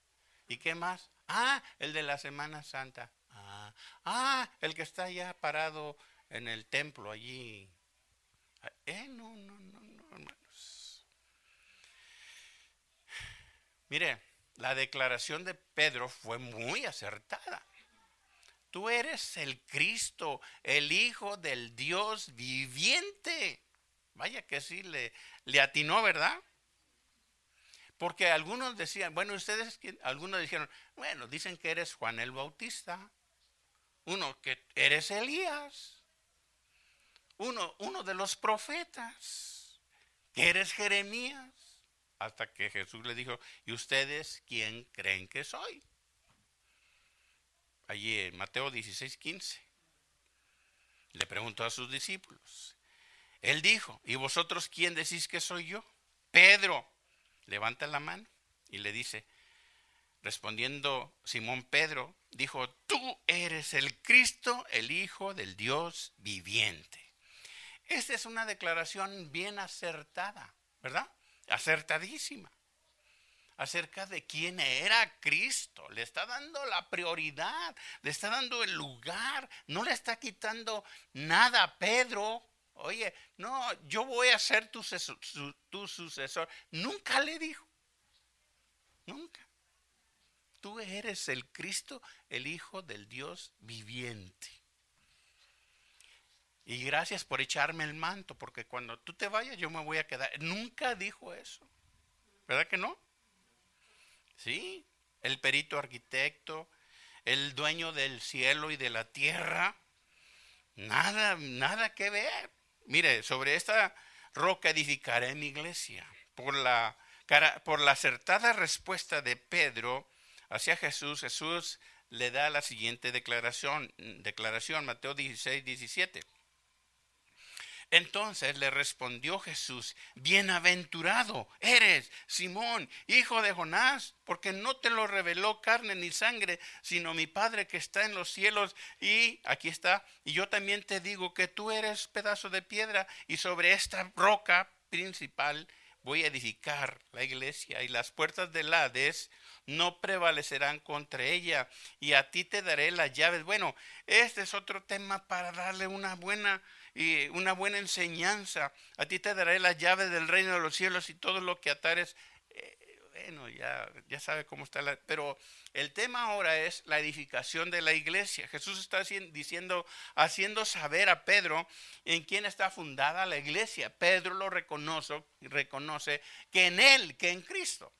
¿Y qué más? Ah, el de la Semana Santa. Ah, ah, el que está ya parado en el templo allí. Eh, no, no, no, no, hermanos. Mire, la declaración de Pedro fue muy acertada. Tú eres el Cristo, el Hijo del Dios viviente. Vaya que sí, le, le atinó, ¿verdad? Porque algunos decían, bueno, ustedes, algunos dijeron, bueno, dicen que eres Juan el Bautista uno que eres Elías, uno, uno de los profetas, que eres Jeremías, hasta que Jesús le dijo, ¿y ustedes quién creen que soy? Allí en Mateo 16, 15. Le preguntó a sus discípulos. Él dijo, ¿y vosotros quién decís que soy yo? Pedro levanta la mano y le dice, respondiendo Simón Pedro, dijo, tú eres el Cristo, el Hijo del Dios viviente. Esta es una declaración bien acertada, ¿verdad? Acertadísima. Acerca de quién era Cristo. Le está dando la prioridad, le está dando el lugar, no le está quitando nada a Pedro. Oye, no, yo voy a ser tu, sucesor. Nunca le dijo. Nunca. Tú eres el Cristo, el Hijo del Dios viviente. Y gracias por echarme el manto, porque cuando tú te vayas yo me voy a quedar. Nunca dijo eso. ¿Verdad que no? Sí, el perito arquitecto, el dueño del cielo y de la tierra. Nada, nada que ver. Mire, sobre esta roca edificaré mi iglesia. Por la, por la acertada respuesta de Pedro, hacia Jesús, Jesús le da la siguiente declaración, declaración Mateo 16, 17. Entonces le respondió Jesús, bienaventurado eres, Simón, hijo de Jonás, porque no te lo reveló carne ni sangre, sino mi Padre que está en los cielos. Y aquí está, y yo también te digo que tú eres pedazo de piedra, y sobre esta roca principal voy a edificar la iglesia, y las puertas del Hades no prevalecerán contra ella, y a ti te daré las llaves. Bueno, este es otro tema para darle una buena y una buena enseñanza. A ti te daré las llaves del reino de los cielos y todo lo que atares. Eh, bueno, ya, ya sabe cómo está la... Pero el tema ahora es la edificación de la iglesia. Jesús está diciendo, haciendo saber a Pedro en quién está fundada la iglesia. Pedro lo reconoce, reconoce que en él, que en Cristo.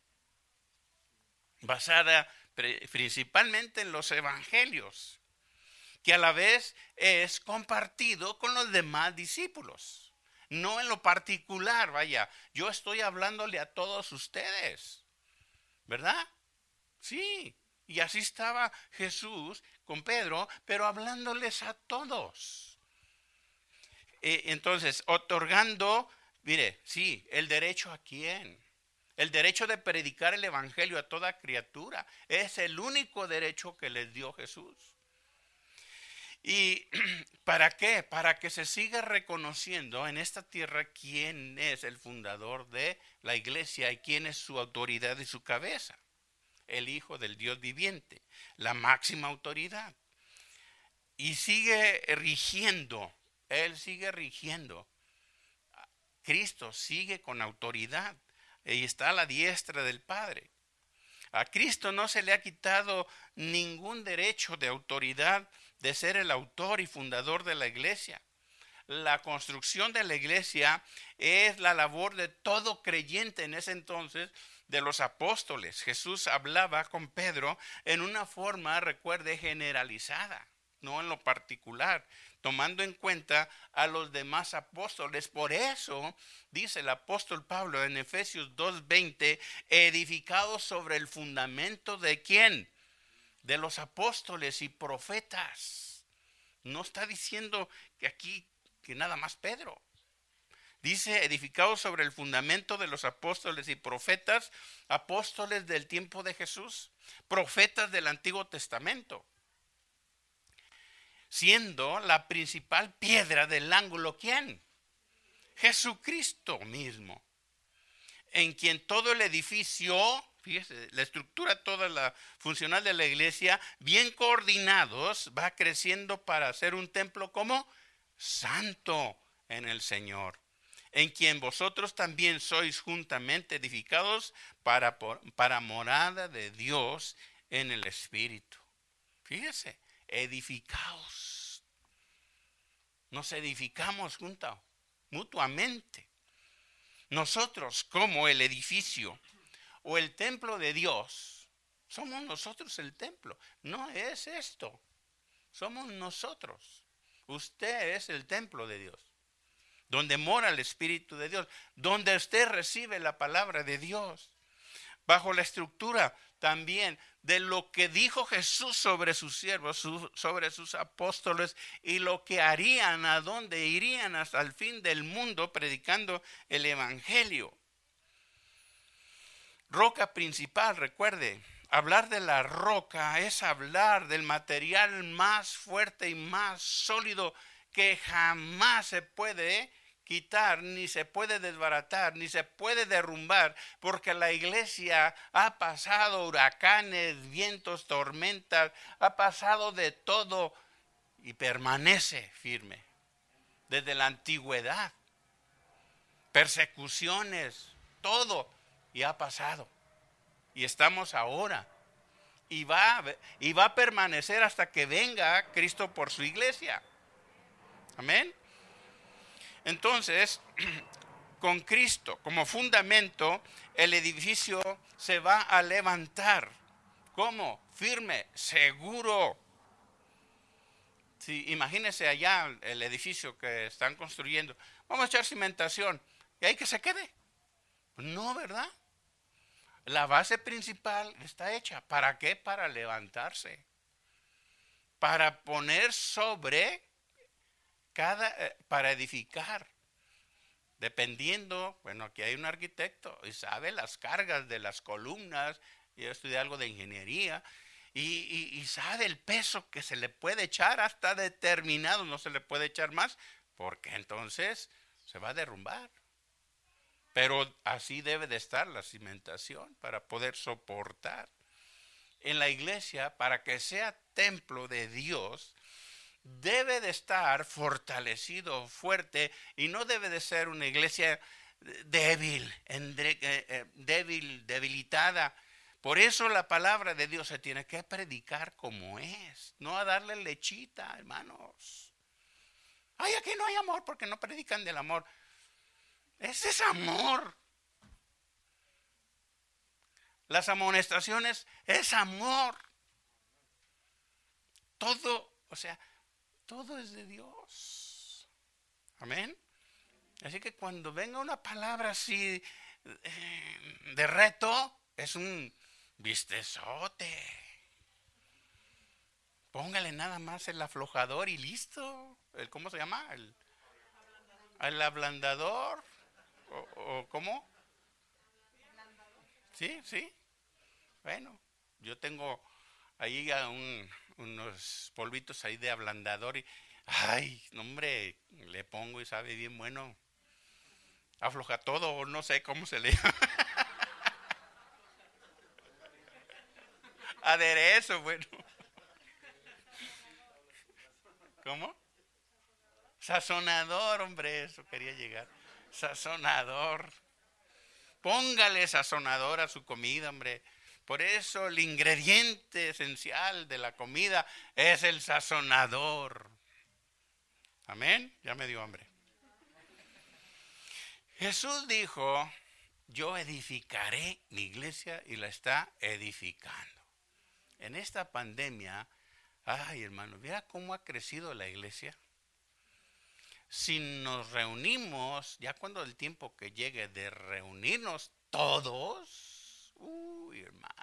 Basada principalmente en los evangelios que a la vez es compartido con los demás discípulos. No en lo particular, vaya, yo estoy hablándole a todos ustedes, ¿verdad? Sí, y así estaba Jesús con Pedro, pero hablándoles a todos. Eh, entonces, otorgando, mire, sí, el derecho a quién? El derecho de predicar el Evangelio a toda criatura. Es el único derecho que les dio Jesús. ¿Y para qué? Para que se siga reconociendo en esta tierra quién es el fundador de la iglesia y quién es su autoridad y su cabeza. El Hijo del Dios viviente, la máxima autoridad. Y sigue rigiendo, Él sigue rigiendo. Cristo sigue con autoridad y está a la diestra del Padre. A Cristo no se le ha quitado ningún derecho de autoridad de ser el autor y fundador de la iglesia. La construcción de la iglesia es la labor de todo creyente en ese entonces de los apóstoles. Jesús hablaba con Pedro en una forma, recuerde, generalizada, no en lo particular, tomando en cuenta a los demás apóstoles. Por eso dice el apóstol Pablo en Efesios 2:20, edificados sobre el fundamento de quién? De los apóstoles y profetas. No está diciendo que aquí, que nada más Pedro. Dice, edificados sobre el fundamento de los apóstoles y profetas, apóstoles del tiempo de Jesús, profetas del Antiguo Testamento, siendo la principal piedra del ángulo, ¿quién? Jesucristo mismo, en quien todo el edificio Fíjese, la estructura toda la funcional de la iglesia, bien coordinados, va creciendo para ser un templo como santo en el Señor, en quien vosotros también sois juntamente edificados para, para morada de Dios en el Espíritu. Fíjese, edificados. Nos edificamos juntos, mutuamente. Nosotros como el edificio o el templo de Dios, somos nosotros el templo. No es esto. Somos nosotros. Usted es el templo de Dios. Donde mora el Espíritu de Dios. Donde usted recibe la palabra de Dios. Bajo la estructura también de lo que dijo Jesús sobre sus siervos, sobre sus apóstoles y lo que harían, a dónde irían hasta el fin del mundo predicando el Evangelio roca principal, recuerde, hablar de la roca es hablar del material más fuerte y más sólido que jamás se puede quitar, ni se puede desbaratar, ni se puede derrumbar, porque la iglesia ha pasado huracanes, vientos, tormentas, ha pasado de todo y permanece firme desde la antigüedad. Persecuciones, todo y ha pasado. Y estamos ahora. Y va, y va a permanecer hasta que venga Cristo por su iglesia. Amén. Entonces, con Cristo como fundamento, el edificio se va a levantar. ¿Cómo? Firme, seguro. Si, imagínense allá el edificio que están construyendo. Vamos a echar cimentación. Y ahí que se quede. No, ¿verdad? La base principal está hecha. ¿Para qué? Para levantarse. Para poner sobre cada, eh, para edificar. Dependiendo, bueno, aquí hay un arquitecto y sabe las cargas de las columnas. Yo estudié algo de ingeniería. Y, y, sabe el peso que se le puede echar hasta determinado, no se le puede echar más, porque entonces se va a derrumbar. Pero así debe de estar la cimentación para poder soportar. en la iglesia, para que sea templo de Dios, debe de estar fortalecido, fuerte, y no debe de ser una iglesia débil, eh, eh, débil, debilitada. Por eso la palabra de Dios se tiene que predicar como es, no a darle lechita, hermanos. Ay, aquí no hay amor porque no predican del amor. Ese es amor. Las amonestaciones es amor. Todo, o sea, todo es de Dios. Amén. Así que cuando venga una palabra así eh, de reto, es un vistezote. Póngale nada más el aflojador y listo. El, ¿Cómo se llama? El, el ablandador. ¿O, cómo? Sí, sí. Bueno, yo tengo ahí unos polvitos ahí de ablandador y, ay, hombre, le pongo y sabe bien bueno afloja todo, o no sé cómo se le llama. Aderezo, bueno. ¿Cómo? Sazonador, hombre, eso quería llegar. Sazonador. Póngale sazonador a su comida, hombre. Por eso el ingrediente esencial de la comida es el sazonador. Amén. Ya me dio hambre. Jesús dijo, yo edificaré mi iglesia y la está edificando. En esta pandemia, ay hermano, vea cómo ha crecido la iglesia. Si nos reunimos, ya cuando el tiempo que llegue de reunirnos todos, uy hermanos.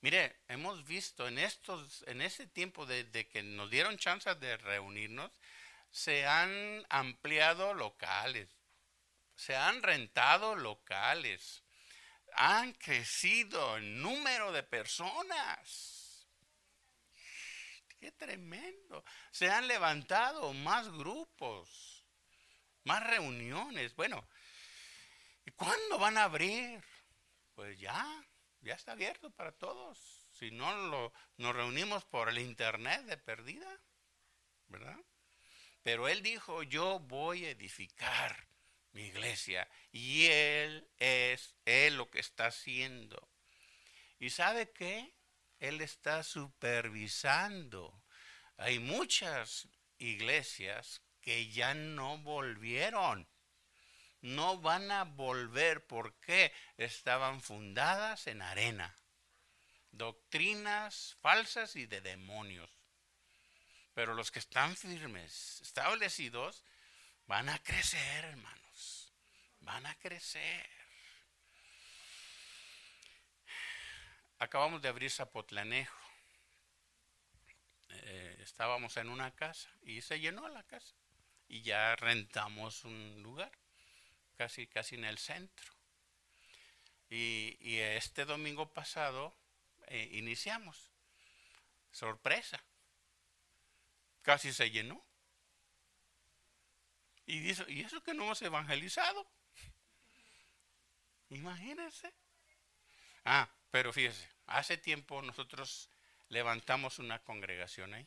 Mire, hemos visto en estos, en ese tiempo de, que nos dieron chance de reunirnos, se han ampliado locales, se han rentado locales, han crecido el número de personas. Qué tremendo. Se han levantado más grupos, más reuniones. Bueno, ¿y cuándo van a abrir? Pues ya, ya está abierto para todos. Si no lo, nos reunimos por el internet de perdida, ¿verdad? Pero él dijo, yo voy a edificar mi iglesia. Y él es él lo que está haciendo. ¿Y sabe qué? Él está supervisando. Hay muchas iglesias que ya no volvieron. No van a volver porque estaban fundadas en arena. Doctrinas falsas y de demonios. Pero los que están firmes, establecidos, van a crecer, hermanos. Van a crecer. Acabamos de abrir Zapotlanejo. Eh, estábamos en una casa y se llenó la casa. Y ya rentamos un lugar, casi, casi en el centro. Y, este domingo pasado eh, iniciamos. Sorpresa casi se llenó. Y, eso, y eso que no hemos evangelizado. Imagínense. Ah, pero fíjese, hace tiempo nosotros levantamos una congregación ahí.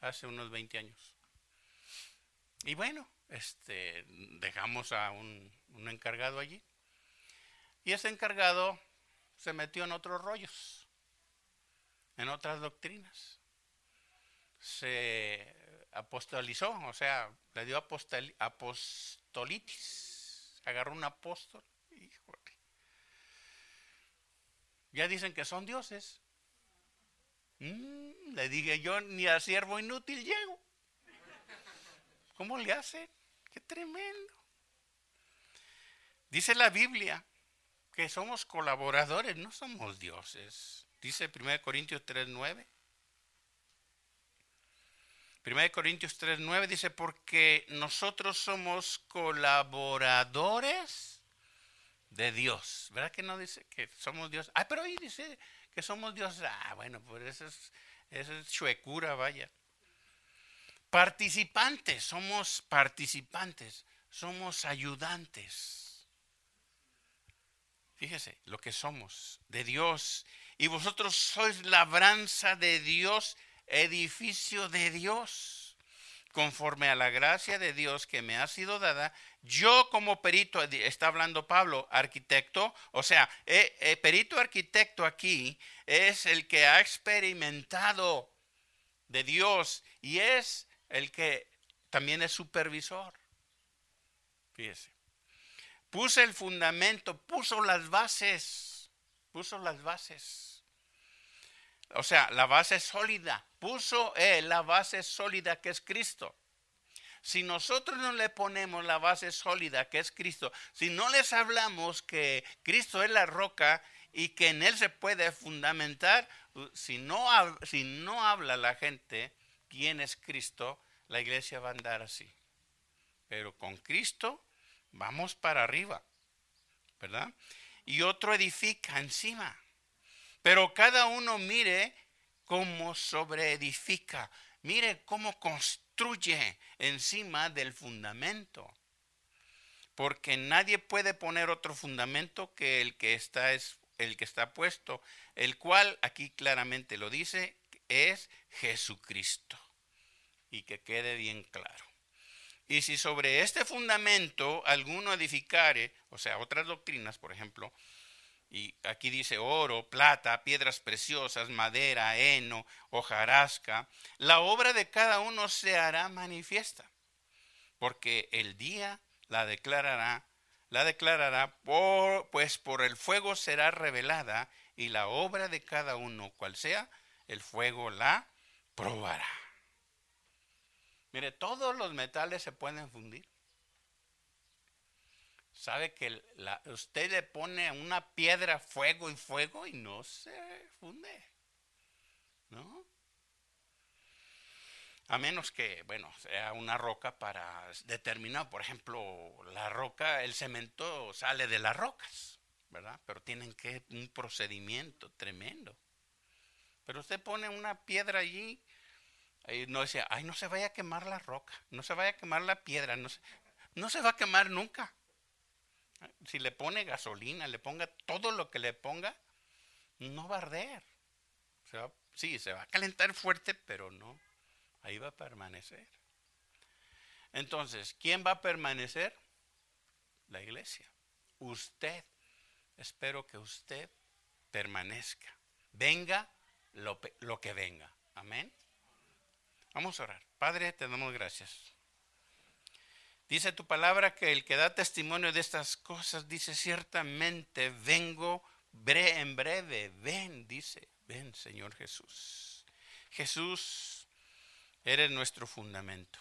Hace unos 20 años. Y bueno, este, dejamos a un, un encargado allí. Y ese encargado se metió en otros rollos, en otras doctrinas se apostolizó, o sea, le dio apostolitis, agarró un apóstol. Ya dicen que son dioses. Mm, le dije yo, ni a siervo inútil llego. ¿Cómo le hace? Qué tremendo. Dice la Biblia que somos colaboradores, no somos dioses. Dice 1 Corintios 3:9. 1 Corintios 3:9 dice, porque nosotros somos colaboradores de Dios. ¿Verdad que no dice que somos Dios? Ah, pero ahí dice que somos Dios. Ah, bueno, pues eso es, eso es chuecura, vaya. Participantes, somos participantes, somos ayudantes. Fíjese lo que somos de Dios. Y vosotros sois labranza de Dios, edificio de Dios. Conforme a la gracia de Dios que me ha sido dada, yo como perito, está hablando Pablo, arquitecto, o sea, eh, eh, perito arquitecto aquí es el que ha experimentado de Dios y es el que también es supervisor. Fíjese. Puse el fundamento, puso las bases, puso las bases. O sea, la base sólida, puso él la base sólida que es Cristo. Si nosotros no le ponemos la base sólida que es Cristo, si no les hablamos que Cristo es la roca y que en él se puede fundamentar, si no, si no habla la gente quién es Cristo, la iglesia va a andar así. Pero con Cristo vamos para arriba, ¿verdad? Y otro edifica encima. Pero cada uno mire cómo sobreedifica, mire cómo construye encima del fundamento. Porque nadie puede poner otro fundamento que el que está es el que está puesto, el cual aquí claramente lo dice, es Jesucristo. Y que quede bien claro. Y si sobre este fundamento alguno edificare, o sea, otras doctrinas, por ejemplo, y aquí dice oro, plata, piedras preciosas, madera, heno, hojarasca, la obra de cada uno se hará manifiesta, porque el día la declarará, la declarará, por, pues por el fuego será revelada, y la obra de cada uno, cual sea, el fuego la probará. Mire, todos los metales se pueden fundir. Sabe que usted le pone una piedra fuego y fuego y no se funde. ¿No? A menos que, bueno, sea una roca para determinar, por ejemplo, la roca, el cemento sale de las rocas, ¿verdad? Pero tienen que un procedimiento tremendo. Pero usted pone una piedra allí no decía, ay, no se vaya a quemar la roca, no se vaya a quemar la piedra, no se, no se va a quemar nunca. Si le pone gasolina, le ponga todo lo que le ponga, no va a arder. sí, se va a calentar fuerte, pero no, ahí va a permanecer. Entonces, ¿quién va a permanecer? La iglesia. Usted. Espero que usted permanezca. Venga lo, lo que venga. Amén. Vamos a orar. Padre, te damos gracias. Dice tu palabra que el que da testimonio de estas cosas dice ciertamente, vengo en breve, ven, dice, ven Señor Jesús. Jesús, eres nuestro fundamento.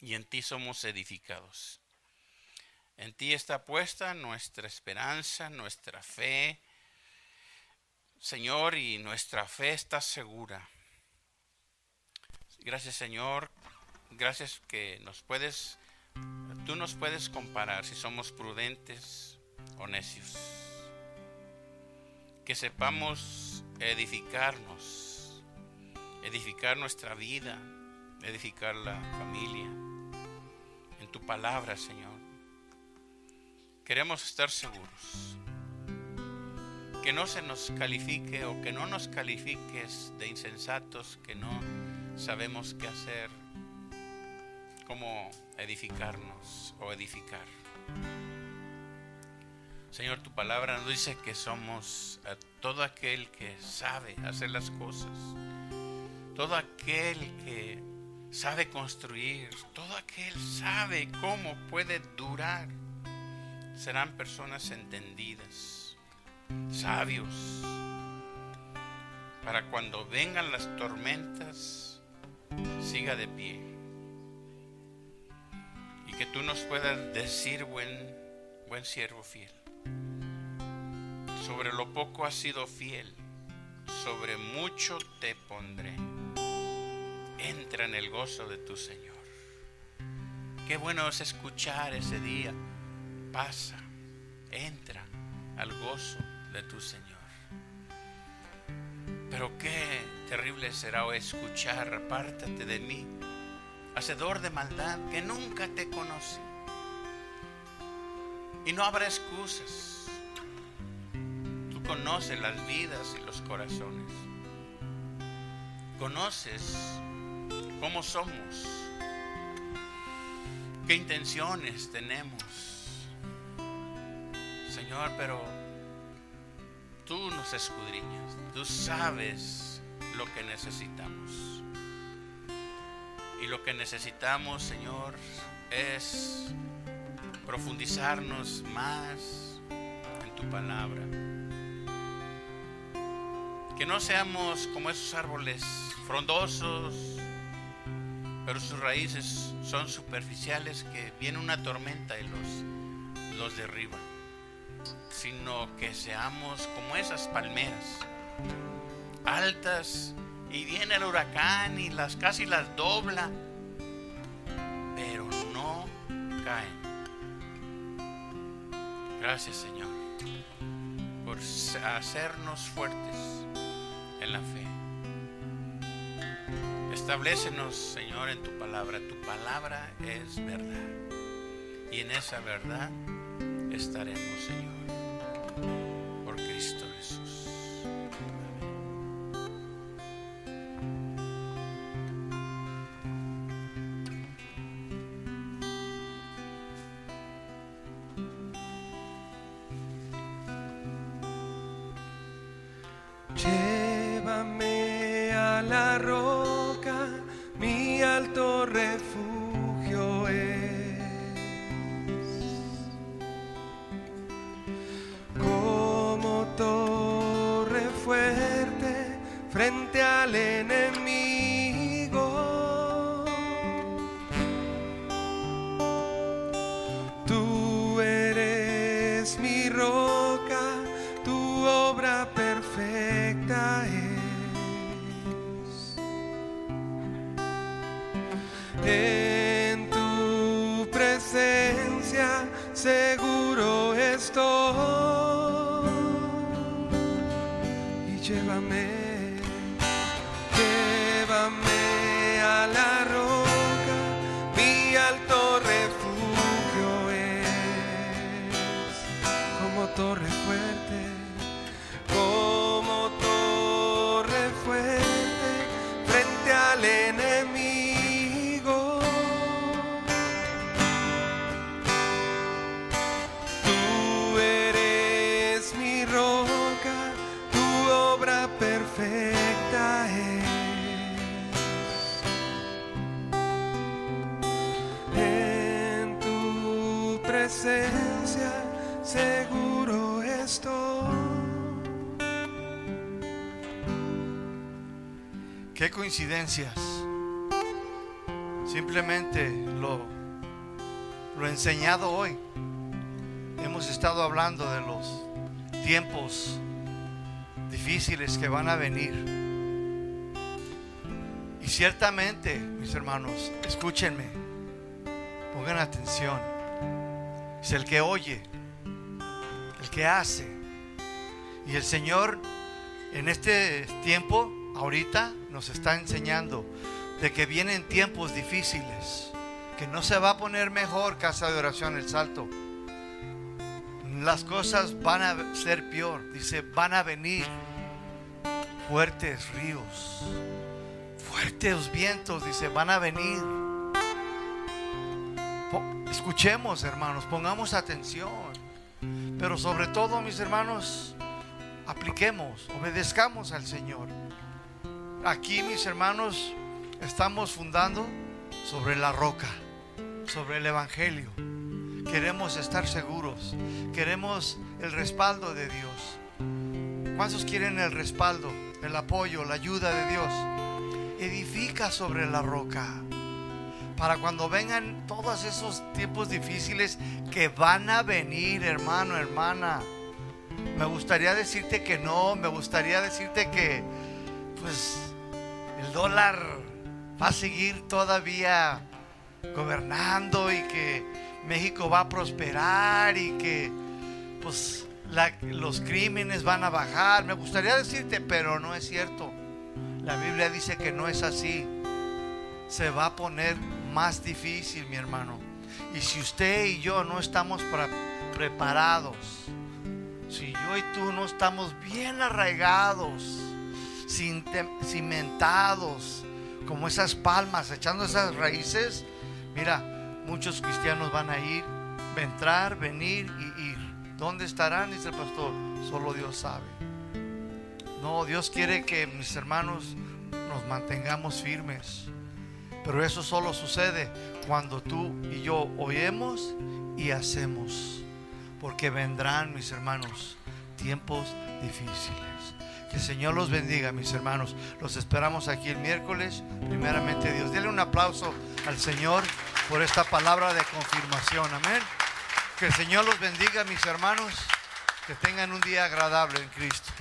Y en ti somos edificados. En ti está puesta nuestra esperanza, nuestra fe, Señor, y nuestra fe está segura. Gracias Señor, gracias que nos puedes, tú nos puedes comparar si somos prudentes o necios. Que sepamos edificarnos, edificar nuestra vida, edificar la familia en tu palabra, Señor. Queremos estar seguros que no se nos califique o que no nos califiques de insensatos, que no sabemos qué hacer, cómo edificarnos o edificar. Señor, tu palabra nos dice que somos todo aquel que sabe hacer las cosas, todo aquel que sabe construir, todo aquel sabe cómo puede durar. Serán personas entendidas, sabios, para cuando vengan las tormentas, siga de pie. Y que tú nos puedas decir, buen, buen siervo fiel, sobre lo poco has sido fiel, sobre mucho te pondré. Entra en el gozo de tu Señor. Qué bueno es escuchar ese día. Pasa, entra al gozo de tu Señor. Pero qué terrible será escuchar, apártate de mí, hacedor de maldad, que nunca te conocí. Y no habrá excusas. tú conoces las vidas y los corazones. Conoces cómo somos, qué intenciones tenemos. Señor, pero tú nos escudriñas, tú sabes lo que necesitamos. Y lo que necesitamos, Señor, es profundizarnos más en tu palabra. Que no seamos como esos árboles frondosos, pero sus raíces son superficiales, que viene una tormenta y los, los derriba, sino que seamos como esas palmeras, altas, y viene el huracán y las casi las dobla, pero no caen. Gracias Señor por hacernos fuertes en la fe. Establecenos, Señor, en tu palabra. Tu palabra es verdad. Y en esa verdad estaremos, Señor, Simplemente lo, lo enseñado hoy. Hemos estado hablando de los tiempos difíciles que van a venir. Y ciertamente, mis hermanos, escúchenme, pongan atención. Es el que oye, el que hace. Y el Señor en este tiempo, ahorita, nos está enseñando de que vienen tiempos difíciles, que no se va a poner mejor casa de oración el salto. Las cosas van a ser peor, dice, van a venir fuertes ríos, fuertes vientos, dice, van a venir. Escuchemos, hermanos, pongamos atención. Pero sobre todo, mis hermanos, apliquemos, obedezcamos al Señor. Aquí, mis hermanos, estamos fundando sobre la roca, sobre el Evangelio. Queremos estar seguros, queremos el respaldo de Dios. ¿Cuántos quieren el respaldo, el apoyo, la ayuda de Dios? Edifica sobre la roca para cuando vengan todos esos tiempos difíciles que van a venir, hermano, hermana. Me gustaría decirte que no, me gustaría decirte que, pues, el dólar va a seguir todavía gobernando y que México va a prosperar y que, pues, los crímenes van a bajar. Me gustaría decirte, pero no es cierto. La Biblia dice que no es así. Se va a poner más difícil, mi hermano. Y si usted y yo no estamos preparados, si yo y tú no estamos bien arraigados, cimentados, como esas palmas, echando esas raíces, mira, muchos cristianos van a ir, entrar, venir y ir. ¿Dónde estarán? Dice el pastor. Solo Dios sabe. No, Dios quiere que mis hermanos nos mantengamos firmes. Pero eso solo sucede cuando tú y yo oímos y hacemos. Porque vendrán, mis hermanos, tiempos difíciles. Que el Señor los bendiga, mis hermanos. Los esperamos aquí el miércoles. Primeramente Dios. Dele un aplauso al Señor por esta palabra de confirmación. Amén. Que el Señor los bendiga, mis hermanos. Que tengan un día agradable en Cristo.